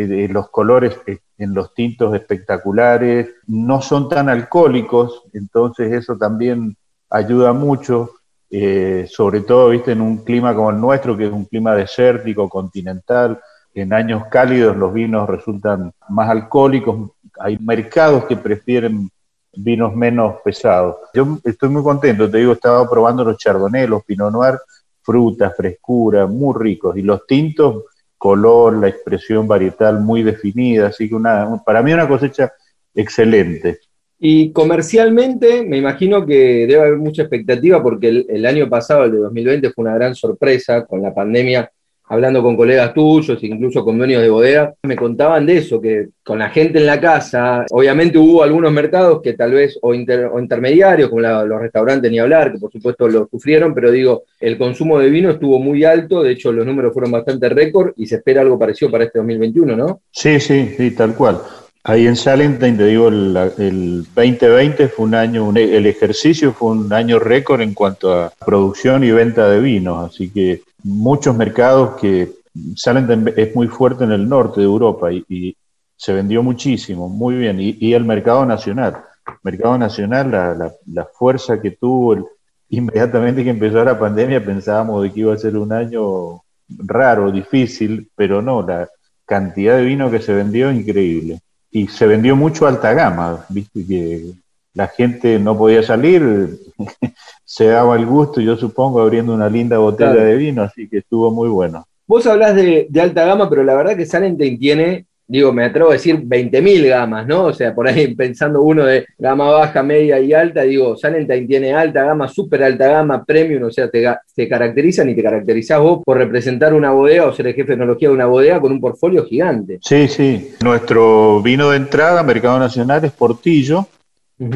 eh, los colores en los tintos espectaculares, no son tan alcohólicos, entonces eso también ayuda mucho, eh, sobre todo ¿viste? en un clima como el nuestro, que es un clima desértico, continental. En años cálidos los vinos resultan más alcohólicos, hay mercados que prefieren vinos menos pesados. Yo estoy muy contento, te digo, estaba probando los chardonnay, los pinot noir, fruta, frescura, muy ricos, y los tintos color, la expresión varietal muy definida, así que una, para mí una cosecha excelente. Y comercialmente, me imagino que debe haber mucha expectativa porque el, el, año pasado, el de 2020, fue una gran sorpresa con la pandemia hablando con colegas tuyos, incluso con dueños de bodega, me contaban de eso, que con la gente en la casa, obviamente hubo algunos mercados que tal vez, o, intermediarios, como los restaurantes ni hablar, que por supuesto lo sufrieron, pero digo, el consumo de vino estuvo muy alto, de hecho los números fueron bastante récord y se espera algo parecido para este 2021, ¿no? Sí, sí, sí, tal cual. Ahí en Salentine, te digo, el, el, 2020 fue un año, el ejercicio fue un año récord en cuanto a producción y venta de vinos, así que muchos mercados que Salentine es muy fuerte en el norte de Europa y, se vendió muchísimo, muy bien, y, el mercado nacional. Mercado nacional, la, la, fuerza que tuvo, inmediatamente que empezó la pandemia pensábamos de que iba a ser un año raro, difícil, pero no, la cantidad de vino que se vendió increíble. Y se vendió mucho alta gama, viste que la gente no podía salir, se daba el gusto, yo supongo, abriendo una linda botella de vino, así que estuvo muy bueno. Vos hablás de, de, alta gama, pero la verdad que Salenten tiene digo, me atrevo a decir 20.000 gamas, ¿no? O sea, por ahí pensando uno de gama baja, media y alta, digo, Salentine tiene alta gama, súper alta gama, premium, o sea, te, te, caracterizan y te caracterizás vos por representar una bodega o ser el jefe de tecnología de una bodega con un portfolio gigante. Sí, sí. Nuestro vino de entrada, Mercado Nacional, es Portillo,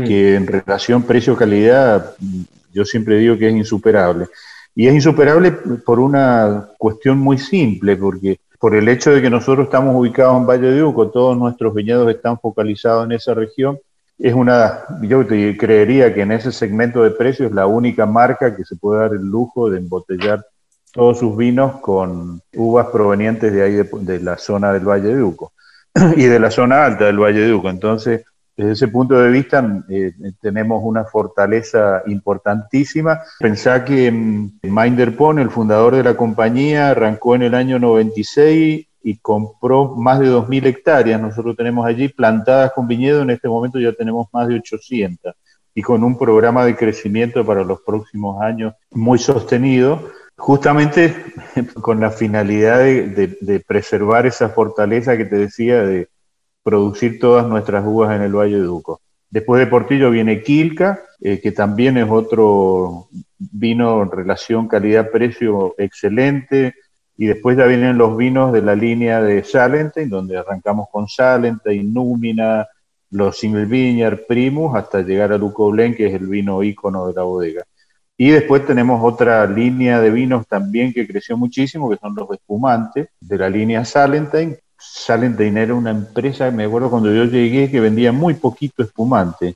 que en relación precio-calidad, yo siempre digo que es insuperable. Y es insuperable por una cuestión muy simple, porque por el hecho de que nosotros estamos ubicados en Valle de Uco, todos nuestros viñedos están focalizados en esa región, es una, yo creería que en ese segmento de precios es la única marca que se puede dar el lujo de embotellar todos sus vinos con uvas provenientes de ahí de, la zona del Valle de Uco y de la zona alta del Valle de Uco. Entonces, desde ese punto de vista, eh, tenemos una fortaleza importantísima. Pensá que mm, Minder Pone, el fundador de la compañía, arrancó en el año 96 y compró más de 2.000 hectáreas. Nosotros tenemos allí plantadas con viñedo, en este momento ya tenemos más de 800 y con un programa de crecimiento para los próximos años muy sostenido, justamente con la finalidad de, preservar esa fortaleza que te decía de producir todas nuestras uvas en el Valle de Duco. Después de Portillo viene Quilca, eh, que también es otro vino en relación calidad-precio excelente, y después ya vienen los vinos de la línea de Salente, donde arrancamos con Salente, Númina, los Single Primus, hasta llegar a Lucoblen, que es el vino ícono de la bodega. Y después tenemos otra línea de vinos también que creció muchísimo, que son los espumantes, de la línea Salentine. Salentine era una empresa, me acuerdo cuando yo llegué, que vendía muy poquito espumante.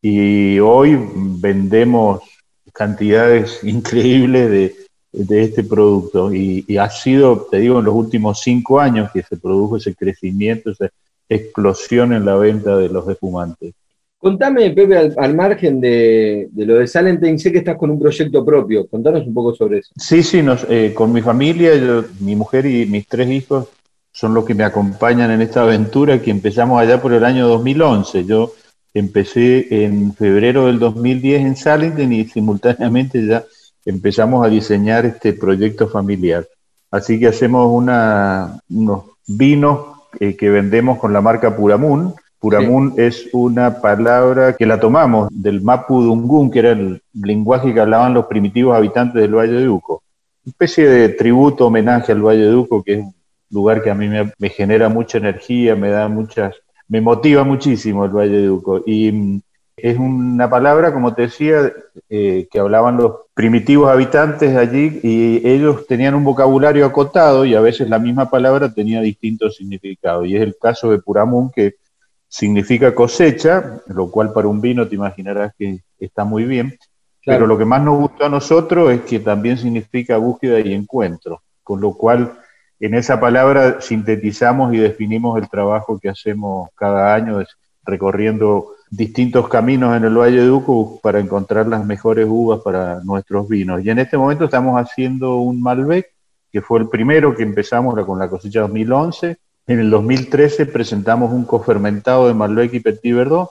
Y hoy vendemos cantidades increíbles de, de este producto. Y, y, ha sido, te digo, en los últimos cinco años que se produjo ese crecimiento, esa explosión en la venta de los espumantes. Contame, Pepe, al, margen de, lo de Salentine, sé que estás con un proyecto propio. Contanos un poco sobre eso. Sí, sí, nos, eh, con mi familia, mi mujer y mis tres hijos son los que me acompañan en esta aventura que empezamos allá por el año 2011. Yo empecé en febrero del 2010 en Salentine y simultáneamente ya empezamos a diseñar este proyecto familiar. Así que hacemos una, unos vinos eh, que vendemos con la marca Puramun. Puramun es una palabra que la tomamos del Mapu Dungun, que era el lenguaje que hablaban los primitivos habitantes del Valle de Uco. Una especie de tributo, homenaje al Valle de Uco, que es un lugar que a mí me, me genera mucha energía, me da muchas, me motiva muchísimo el Valle de Uco. Y mm, es una palabra, como te decía, eh, que hablaban los primitivos habitantes allí y ellos tenían un vocabulario acotado y a veces la misma palabra tenía distintos significados. Y es el caso de Puramun, que significa cosecha, lo cual para un vino te imaginarás que está muy bien. Pero lo que más nos gustó a nosotros es que también significa búsqueda y encuentro, con lo cual en esa palabra sintetizamos y definimos el trabajo que hacemos cada año recorriendo distintos caminos en el Valle de Uco para encontrar las mejores uvas para nuestros vinos. Y en este momento estamos haciendo un Malbec, que fue el primero que empezamos con la cosecha 2011. En el 2013 presentamos un cofermentado de Malbec y Petit Verdot.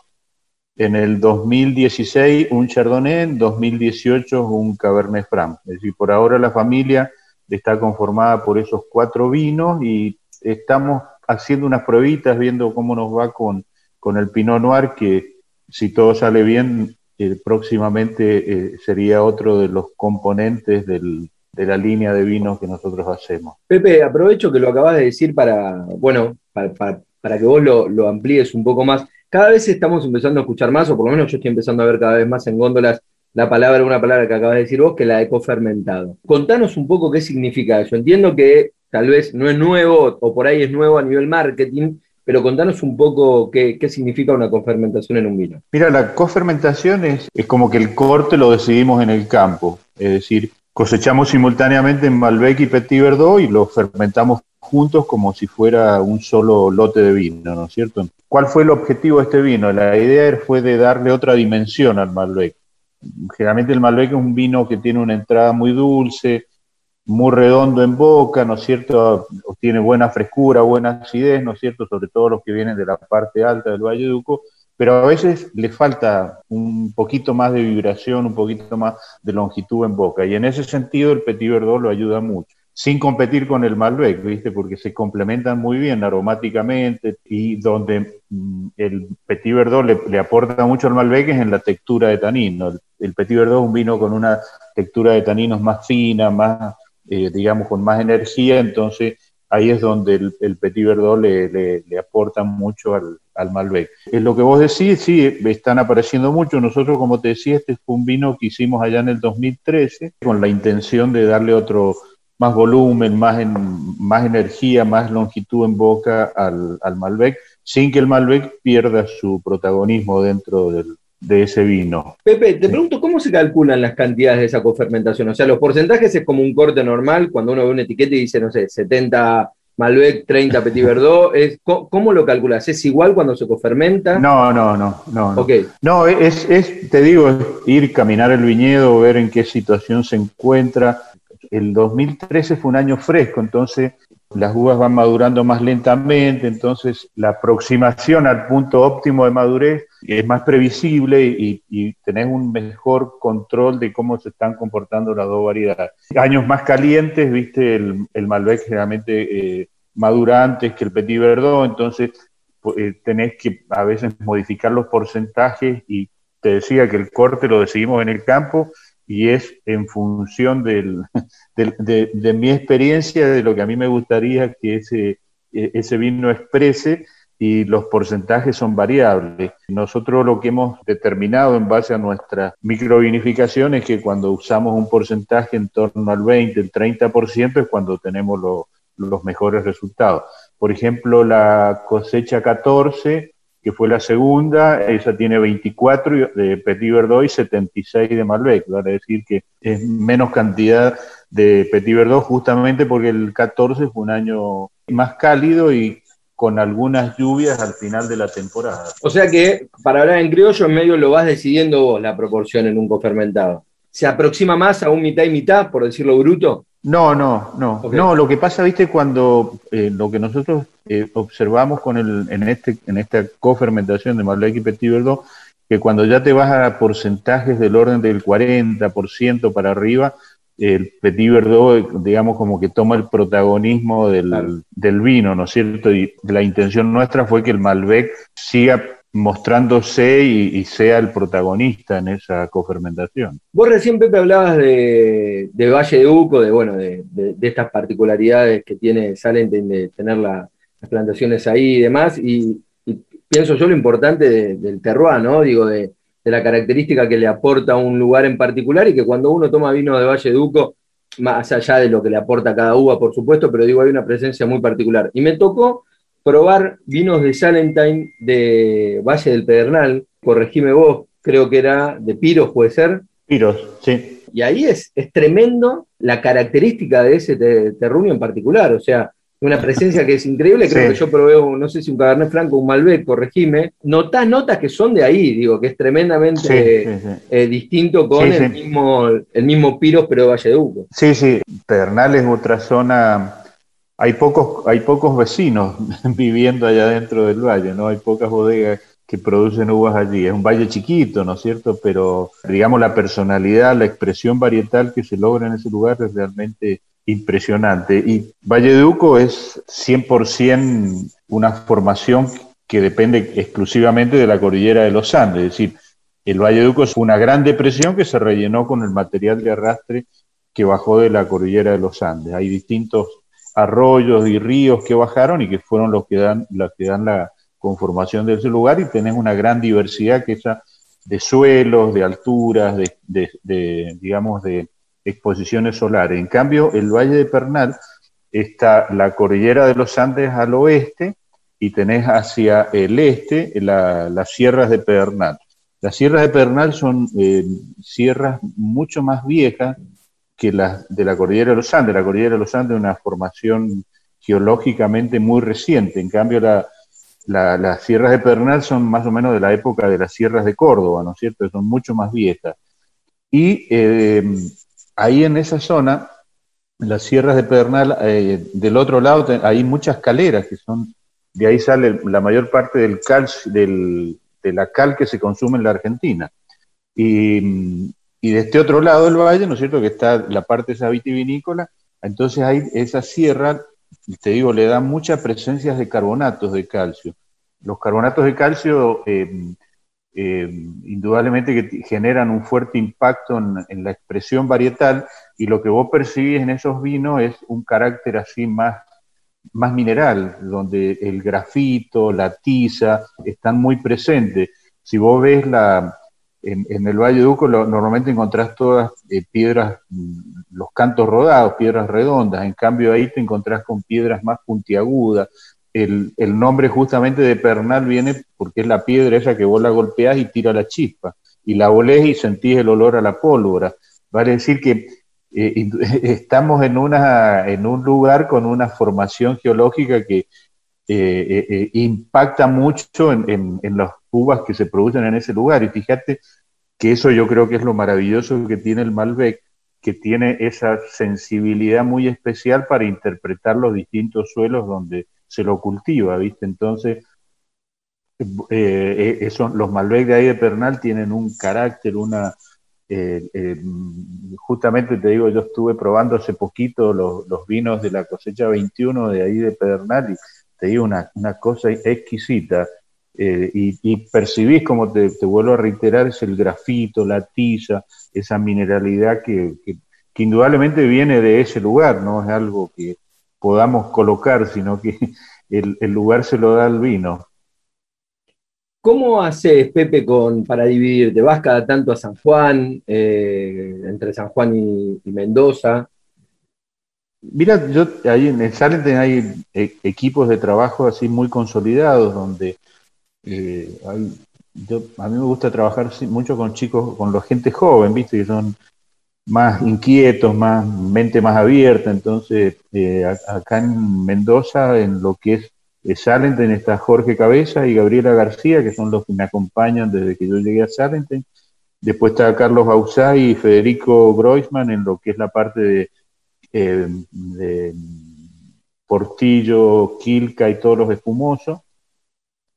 En el 2016 un Chardonnay, en 2018 un Cabernet Franc. Es decir, por ahora la familia está conformada por esos cuatro vinos y estamos haciendo unas pruebitas, viendo cómo nos va con, con el Pinot Noir, que si todo sale bien, eh, próximamente eh, sería otro de los componentes de la línea de vinos que nosotros hacemos. Pepe, aprovecho que lo acabas de decir para, bueno, para, que vos lo, amplíes un poco más. Cada vez estamos empezando a escuchar más, o por lo menos yo estoy empezando a ver cada vez más en góndolas la palabra, una palabra que acabas de decir vos, que la de cofermentado. Contanos un poco qué significa eso. Entiendo que tal vez no es nuevo, o por ahí es nuevo a nivel marketing, pero contanos un poco qué, significa una cofermentación en un vino. Mira, la cofermentación es, es como que el corte lo decidimos en el campo, es decir, cosechamos simultáneamente en Malbec y Petit Verdot y lo fermentamos juntos como si fuera un solo lote de vino, ¿no es cierto? ¿Cuál fue el objetivo de este vino? La idea fue de darle otra dimensión al Malbec. Generalmente el Malbec es un vino que tiene una entrada muy dulce, muy redondo en boca, ¿no es cierto? Tiene buena frescura, buena acidez, ¿no es cierto? Sobre todo los que vienen de la parte alta del Valle de Uco, pero a veces le falta un poquito más de vibración, un poquito más de longitud en boca, y en ese sentido el Petit Verdot lo ayuda mucho, sin competir con el Malbec, ¿viste? Porque se complementan muy bien aromáticamente y donde mm, el Petit Verdot le, aporta mucho al Malbec es en la textura de tanino. El, el Petit Verdot es un vino con una textura de taninos más fina, más eh, digamos, con más energía, entonces ahí es donde el, Petit Verdot le, aporta mucho al, al, Malbec. Es lo que vos decís, sí, están apareciendo mucho. Nosotros, como te decía, este fue un vino que hicimos allá en el 2013 con la intención de darle otro más volumen, más, en, más energía, más longitud en boca al, al Malbec, sin que el Malbec pierda su protagonismo dentro del, de ese vino. Pepe, te pregunto, ¿cómo se calculan las cantidades de esa cofermentación? O sea, los porcentajes es como un corte normal, cuando uno ve una etiqueta y dice, no sé, 70 Malbec, 30 Petit Verdot, es, ¿cómo, lo calculas? ¿Es igual cuando se cofermenta? No, no, no, no. No, no es, es, te digo, es ir, caminar el viñedo, ver en qué situación se encuentra. El 2013 fue un año fresco, entonces las uvas van madurando más lentamente, entonces la aproximación al punto óptimo de madurez es más previsible y, y tenés un mejor control de cómo se están comportando las dos variedades. Años más calientes, viste, el, el Malbec generalmente eh, madura antes que el Petit Verdot, entonces eh, tenés que a veces modificar los porcentajes y te decía que el corte lo decidimos en el campo y es en función del, de, mi experiencia, de lo que a mí me gustaría que ese, e, ese vino exprese y los porcentajes son variables. Nosotros lo que hemos determinado en base a nuestra microvinificación es que cuando usamos un porcentaje en torno al 20, el 30% es cuando tenemos los mejores resultados. Por ejemplo, la cosecha 14 que fue la segunda, esa tiene 24 de Petit Verdot y 76 de Malbec, vale decir que es menos cantidad de Petit Verdot justamente porque el 14 fue un año más cálido y con algunas lluvias al final de la temporada. O sea que, para hablar en criollo, en medio lo vas decidiendo vos la proporción en un cofermentado. ¿Se aproxima más a un mitad y mitad, por decirlo bruto? No, no, no. No, lo que pasa, viste, cuando eh, lo que nosotros eh, observamos con el, en, este, en esta cofermentación de Malbec y Petit Verdot, que cuando ya te vas a porcentajes del orden del 40% para arriba, el Petit Verdot, digamos, como que toma el protagonismo del, del vino, ¿no es cierto? Y la intención nuestra fue que el Malbec siga mostrándose y, sea el protagonista en esa cofermentación. Vos recién, Pepe, hablabas de, Valle de Uco, de, bueno, de, estas particularidades que tiene Salenten de tener las plantaciones ahí y demás, y, pienso yo lo importante del terroir, ¿no? Digo, de, la característica que le aporta un lugar en particular y que cuando uno toma vino de Valle de Uco, más allá de lo que le aporta cada uva, por supuesto, pero digo, hay una presencia muy particular. Y me tocó probar vinos de Salentine de Valle del Pedernal, corregime vos, creo que era de Piros, ¿puede ser? Piros, sí. Y ahí es, es tremendo la característica de ese terruño en particular, o sea, una presencia que es increíble, creo que yo probé, no sé si un Cabernet Franco, un Malbec, corregime, notás notas que son de ahí, digo, que es tremendamente eh, distinto con el, Mismo, el mismo Piros, pero de Valle de Uco. Sí, sí, Pedernal es otra zona hay pocos, hay pocos vecinos viviendo allá dentro del valle, ¿no? Hay pocas bodegas que producen uvas allí. Es un valle chiquito, ¿no es cierto? Pero, digamos, la personalidad, la expresión varietal que se logra en ese lugar es realmente impresionante. Y Valle de Uco es 100% una formación que depende exclusivamente de la cordillera de los Andes. Es decir, el Valle de Uco es una gran depresión que se rellenó con el material de arrastre que bajó de la cordillera de los Andes. Hay distintos arroyos y ríos que bajaron y que fueron los que dan, los que dan la conformación de ese lugar y tenés una gran diversidad que esa de suelos, de alturas, de, digamos, de exposiciones solares. En cambio, el Valle de Pernal está la cordillera de los Andes al oeste y tenés hacia el este las sierras de Pernal. Las sierras de Pernal son eh, sierras mucho más viejas, que las de la cordillera de los Andes. La cordillera de los Andes es una formación geológicamente muy reciente, en cambio las sierras de Pernal son más o menos de la época de las sierras de Córdoba, ¿no es cierto? Son mucho más viejas. Y eh, ahí en esa zona, las sierras de Pernal, eh, del otro lado hay muchas caleras que son, de ahí sale la mayor parte del cal, del, de la cal que se consume en la Argentina. Y, y de este otro lado del valle, ¿no es cierto?, que está la parte esa vitivinícola, entonces hay esa sierra, te digo, le da muchas presencias de carbonatos de calcio. Los carbonatos de calcio, eh, eh, indudablemente que generan un fuerte impacto en, la expresión varietal y lo que vos percibís en esos vinos es un carácter así más, más mineral, donde el grafito, la tiza están muy presentes. Si vos ves la, en, el Valle de Uco normalmente encontrás todas eh, piedras, mm, los cantos rodados, piedras redondas, en cambio ahí te encontrás con piedras más puntiagudas, el, nombre justamente de Pernal viene porque es la piedra esa que vos la golpeás y tira la chispa, y la olés y sentís el olor a la pólvora. Vale decir que eh, estamos en, una, en un lugar con una formación geológica que eh, eh, impacta mucho en, en, las uvas que se producen en ese lugar. Y fíjate que eso yo creo que es lo maravilloso que tiene el Malbec, que tiene esa sensibilidad muy especial para interpretar los distintos suelos donde se lo cultiva, ¿viste? Entonces, los Malbec de ahí de Pernal tienen un carácter, una, eh, eh, justamente te digo, yo estuve probando hace poquito los, vinos de la cosecha 21 de ahí de Pedernal y te digo una, cosa exquisita. Eh, y, percibís, como te, vuelvo a reiterar, es el grafito, la tiza, esa mineralidad que, indudablemente viene de ese lugar, no es algo que podamos colocar, sino que el, el lugar se lo da al vino. ¿Cómo haces, Pepe, con, para dividirte? ¿Vas cada tanto a San Juan, eh, entre San Juan y, Mendoza? Mira, yo ahí en el hay eh, equipos de trabajo así muy consolidados, donde eh, yo, a mí me gusta trabajar mucho con chicos, con la gente joven, ¿viste? Que son más inquietos, más mente más abierta. Entonces, acá en Mendoza, en lo que es de Salenten está Jorge Cabeza y Gabriela García, que son los que me acompañan desde que yo llegué a Salenten. Después está Carlos Bausá y Federico Groisman en lo que es la parte de, eh, Portillo, Quilca y todos los espumosos.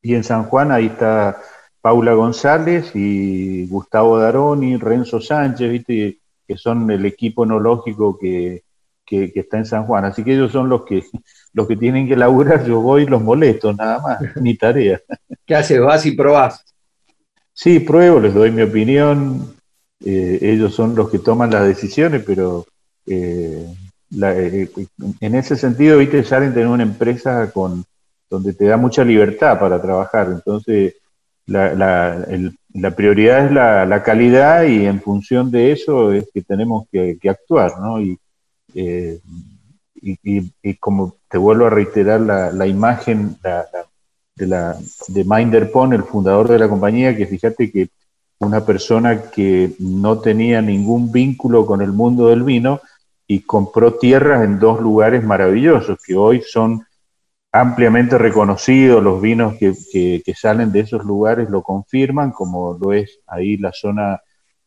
Y en San Juan ahí está Paula González y Gustavo Daroni, Renzo Sánchez, ¿viste? que son el equipo enológico que, que, está en San Juan. Así que ellos son los que los que tienen que laburar, yo voy y los molesto, nada más, mi tarea. ¿Qué haces? ¿Vas y probás? Sí, pruebo, les doy mi opinión, eh, ellos son los que toman las decisiones, pero eh, eh, en ese sentido, viste, salen de una empresa con donde te da mucha libertad para trabajar, entonces la, la, prioridad es la, calidad y en función de eso es que tenemos que, actuar, ¿no? Y, y, como te vuelvo a reiterar la, imagen de, la, de Minder el fundador de la compañía, que fíjate que una persona que no tenía ningún vínculo con el mundo del vino y compró tierras en dos lugares maravillosos que hoy son ampliamente reconocidos, los vinos que, que, salen de esos lugares lo confirman, como lo es ahí la zona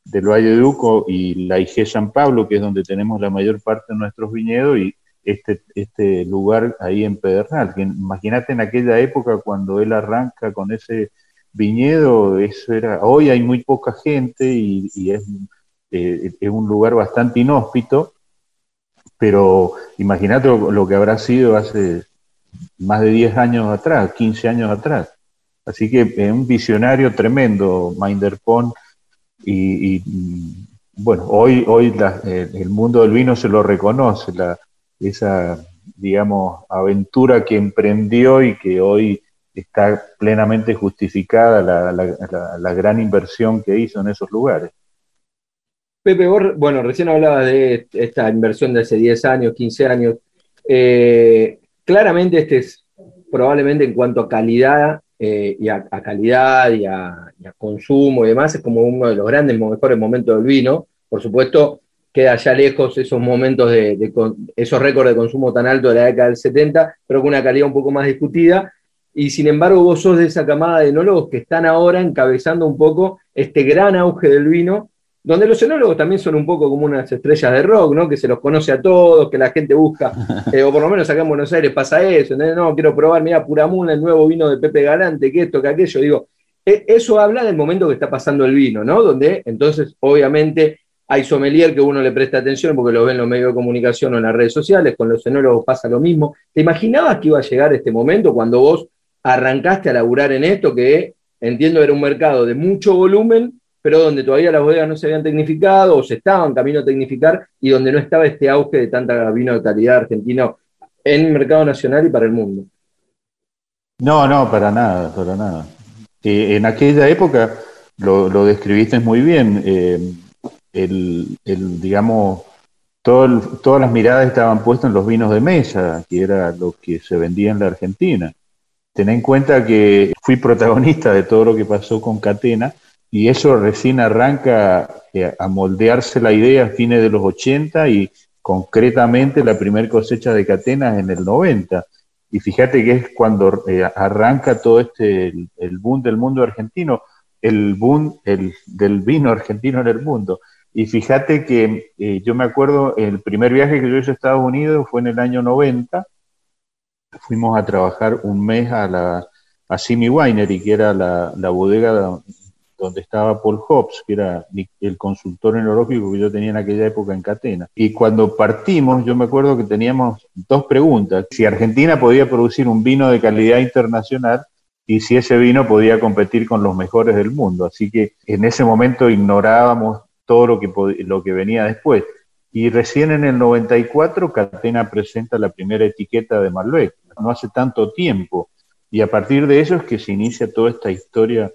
del Valle de Uco y la IG San Pablo, que es donde tenemos la mayor parte de nuestros viñedos, y este, este lugar ahí en Pedernal. Imagínate en aquella época cuando él arranca con ese viñedo, eso era, hoy hay muy poca gente y, eh, es, un lugar bastante inhóspito, pero imagínate lo, que habrá sido hace más de 10 años atrás, 15 años atrás. Así que es un visionario tremendo, Minderpon, y, y bueno, hoy, hoy el mundo del vino se lo reconoce, la, esa, digamos, aventura que emprendió y que hoy está plenamente justificada la, gran inversión que hizo en esos lugares. Pepe, bueno, recién hablabas de esta inversión de hace 10 años, 15 años. Eh, claramente este es probablemente en cuanto a calidad eh, y a, calidad y a, consumo y demás, es como uno de los grandes, mejores momentos del vino. Por supuesto, queda ya lejos esos momentos de, esos récords de consumo tan altos de la década del 70, pero con una calidad un poco más discutida. Y sin embargo, vos sos de esa camada de enólogos que están ahora encabezando un poco este gran auge del vino, donde los enólogos también son un poco como unas estrellas de rock, ¿no? Que se los conoce a todos, que la gente busca, eh, o por lo menos acá en Buenos Aires pasa eso, no, quiero probar, mira, Puramuna, el nuevo vino de Pepe Galante, que esto, que aquello, digo, e, eso habla del momento que está pasando el vino, ¿no? Donde entonces, obviamente, hay sommelier que uno le presta atención porque lo ve en los medios de comunicación o en las redes sociales, con los enólogos pasa lo mismo. ¿Te imaginabas que iba a llegar este momento cuando vos arrancaste a laburar en esto, que entiendo era un mercado de mucho volumen, pero donde todavía las bodegas no se habían tecnificado o se estaban camino a tecnificar y donde no estaba este auge de tanta vino de calidad argentino en el mercado nacional y para el mundo? No, no, para nada, para nada. En aquella época lo, describiste muy bien. Eh, el, digamos, todas las miradas estaban puestas en los vinos de mesa, que era lo que se vendía en la Argentina. Ten en cuenta que fui protagonista de todo lo que pasó con Catena y eso recién arranca eh, a moldearse la idea a fines de los 80 y concretamente la primera cosecha de Catena en el 90. Y fíjate que es cuando eh, arranca todo este, el, boom del mundo argentino, el boom el, del vino argentino en el mundo. Y fíjate que eh, yo me acuerdo, el primer viaje que yo hice a Estados Unidos fue en el año 90. Fuimos a trabajar un mes a la a Simi Winery, que era la, la bodega donde estaba Paul Hobbs, que era el consultor enológico que yo tenía en aquella época en Catena. Y cuando partimos, yo me acuerdo que teníamos dos preguntas. Si Argentina podía producir un vino de calidad internacional y si ese vino podía competir con los mejores del mundo. Así que en ese momento ignorábamos todo lo que, lo que venía después. Y recién en el 94 Catena presenta la primera etiqueta de Malbec, no hace tanto tiempo. Y a partir de eso es que se inicia toda esta historia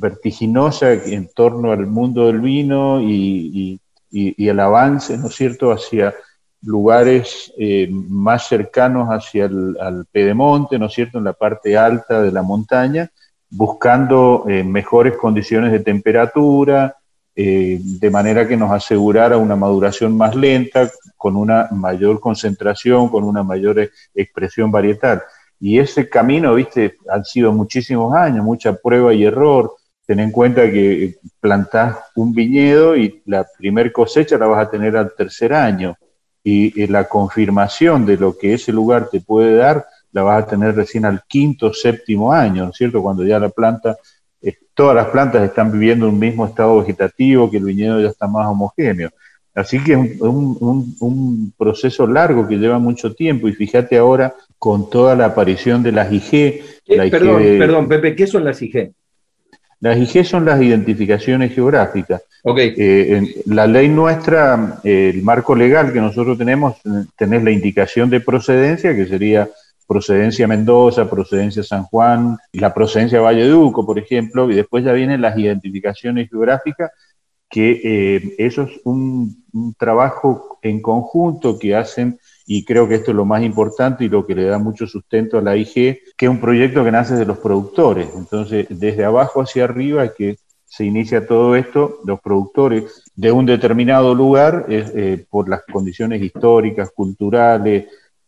vertiginosa en torno al mundo del vino y, el avance, ¿no es cierto?, hacia lugares eh, más cercanos hacia el pedemonte, ¿no es cierto?, en la parte alta de la montaña, buscando eh, mejores condiciones de temperatura, eh, de manera que nos asegurara una maduración más lenta, con una mayor concentración, con una mayor expresión varietal. Y ese camino, viste, han sido muchísimos años, mucha prueba y error, ten en cuenta que plantás un viñedo y la primer cosecha la vas a tener al tercer año y, la confirmación de lo que ese lugar te puede dar la vas a tener recién al quinto, séptimo año, ¿no es cierto? Cuando ya la planta, eh, todas las plantas están viviendo un mismo estado vegetativo, que el viñedo ya está más homogéneo. Así que es un, un, proceso largo que lleva mucho tiempo y fíjate ahora con toda la aparición de las IG. Eh, perdón, perdón, Pepe, ¿qué son las IG? Las IG son las identificaciones geográficas. Okay. Eh, la ley nuestra, el marco legal que nosotros tenemos, tenés la indicación de procedencia, que sería procedencia Mendoza, procedencia San Juan, la procedencia Valle de Uco, por ejemplo, y después ya vienen las identificaciones geográficas, que eh, eso es un, un trabajo en conjunto que hacen y creo que esto es lo más importante y lo que le da mucho sustento a la IG, que es un proyecto que nace de los productores. Entonces, desde abajo hacia arriba que se inicia todo esto, los productores de un determinado lugar, eh, por las condiciones históricas, culturales,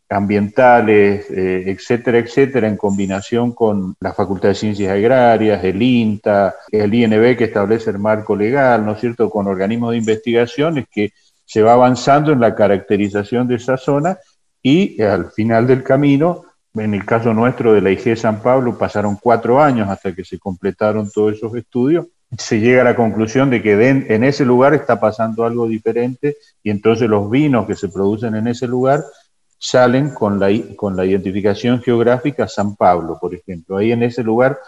ambientales, eh, etcétera, etcétera, en combinación con la Facultad de Ciencias Agrarias, el INTA, el INB que establece el marco legal, ¿no es cierto?, con organismos de investigaciones que se va avanzando en la caracterización de esa zona y al final del camino, en el caso nuestro de la IG San Pablo, pasaron cuatro años hasta que se completaron todos esos estudios, se llega a la conclusión de que en ese lugar está pasando algo diferente y entonces los vinos que se producen en ese lugar salen con la, con la identificación geográfica San Pablo, por ejemplo. Ahí en ese lugar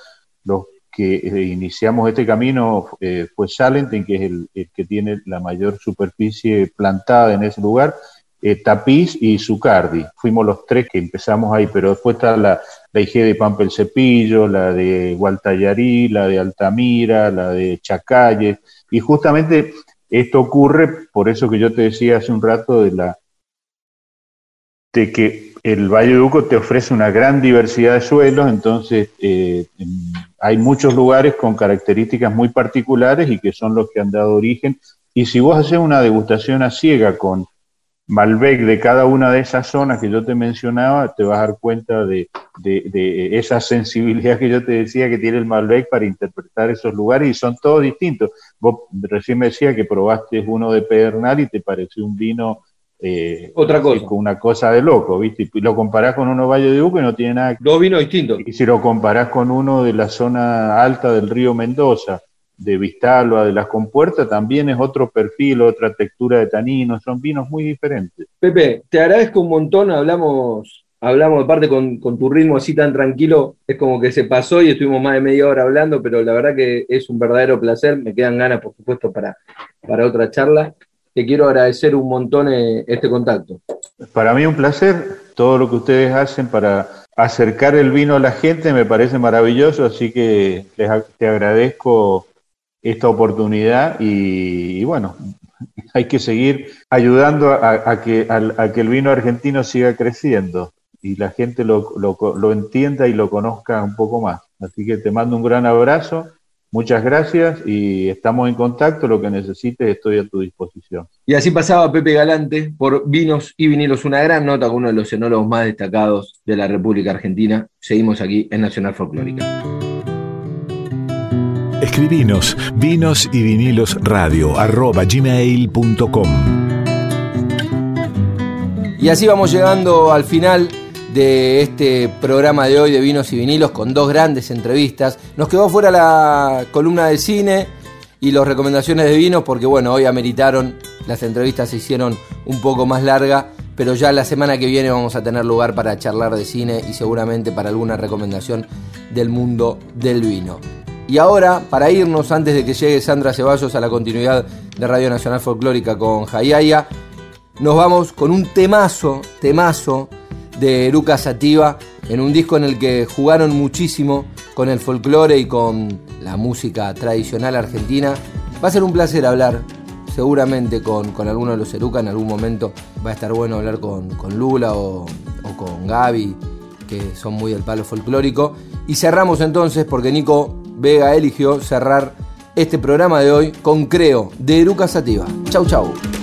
los que eh, iniciamos este camino eh, fue Salenten, que es el, que tiene la mayor superficie plantada en ese lugar, eh, Tapiz y Zucardi. Fuimos los tres que empezamos ahí, pero después está la, la IG de Pampa el Cepillo, la de Gualtallarí, la de Altamira, la de Chacalle, y justamente esto ocurre, por eso que yo te decía hace un rato de la de que el Valle de Uco te ofrece una gran diversidad de suelos, entonces eh, hay muchos lugares con características muy particulares y que son los que han dado origen. Y si vos haces una degustación a ciega con Malbec de cada una de esas zonas que yo te mencionaba, te vas a dar cuenta de, esa sensibilidad que yo te decía que tiene el Malbec para interpretar esos lugares y son todos distintos. Vos recién me decía que probaste uno de Pedernal y te pareció un vino eh, Otra cosa. Una cosa de loco, ¿viste? Y lo comparás con uno Valle de Uco y no tiene nada Dos vinos distintos. Y si lo comparás con uno de la zona alta del río Mendoza, de Vistalba, de las compuertas, también es otro perfil, otra textura de tanino, son vinos muy diferentes. Pepe, te agradezco un montón, hablamos, hablamos de parte con, tu ritmo así tan tranquilo, es como que se pasó y estuvimos más de media hora hablando, pero la verdad que es un verdadero placer, me quedan ganas, por supuesto, para, para otra charla te quiero agradecer un montón eh, este contacto. Para mí un placer, todo lo que ustedes hacen para acercar el vino a la gente me parece maravilloso, así que les, te agradezco esta oportunidad y, bueno, hay que seguir ayudando a, que, a, que el vino argentino siga creciendo y la gente lo, lo, entienda y lo conozca un poco más. Así que te mando un gran abrazo, muchas gracias y estamos en contacto, lo que necesites estoy a tu disposición. Y así pasaba Pepe Galante por Vinos y Vinilos, una gran nota con uno de los enólogos más destacados de la República Argentina. Seguimos aquí en Nacional Folclórica. Escribinos vinos y vinilos radio arroba gmail.com. Y así vamos llegando al final de este programa de hoy de vinos y vinilos con dos grandes entrevistas. Nos quedó fuera la columna de cine y las recomendaciones de vinos porque bueno, hoy ameritaron, las entrevistas se hicieron un poco más largas, pero ya la semana que viene vamos a tener lugar para charlar de cine y seguramente para alguna recomendación del mundo del vino. Y ahora, para irnos, antes de que llegue Sandra Ceballos a la continuidad de Radio Nacional Folclórica con Jayaya, nos vamos con un temazo, temazo de Eruca Sativa, en un disco en el que jugaron muchísimo con el folclore y con la música tradicional argentina. Va a ser un placer hablar seguramente con, con alguno de los Eruca, en algún momento va a estar bueno hablar con, Lula o, o con Gaby, que son muy del palo folclórico. Y cerramos entonces porque Nico Vega eligió cerrar este programa de hoy con Creo de Eruca Sativa. Chau, chau.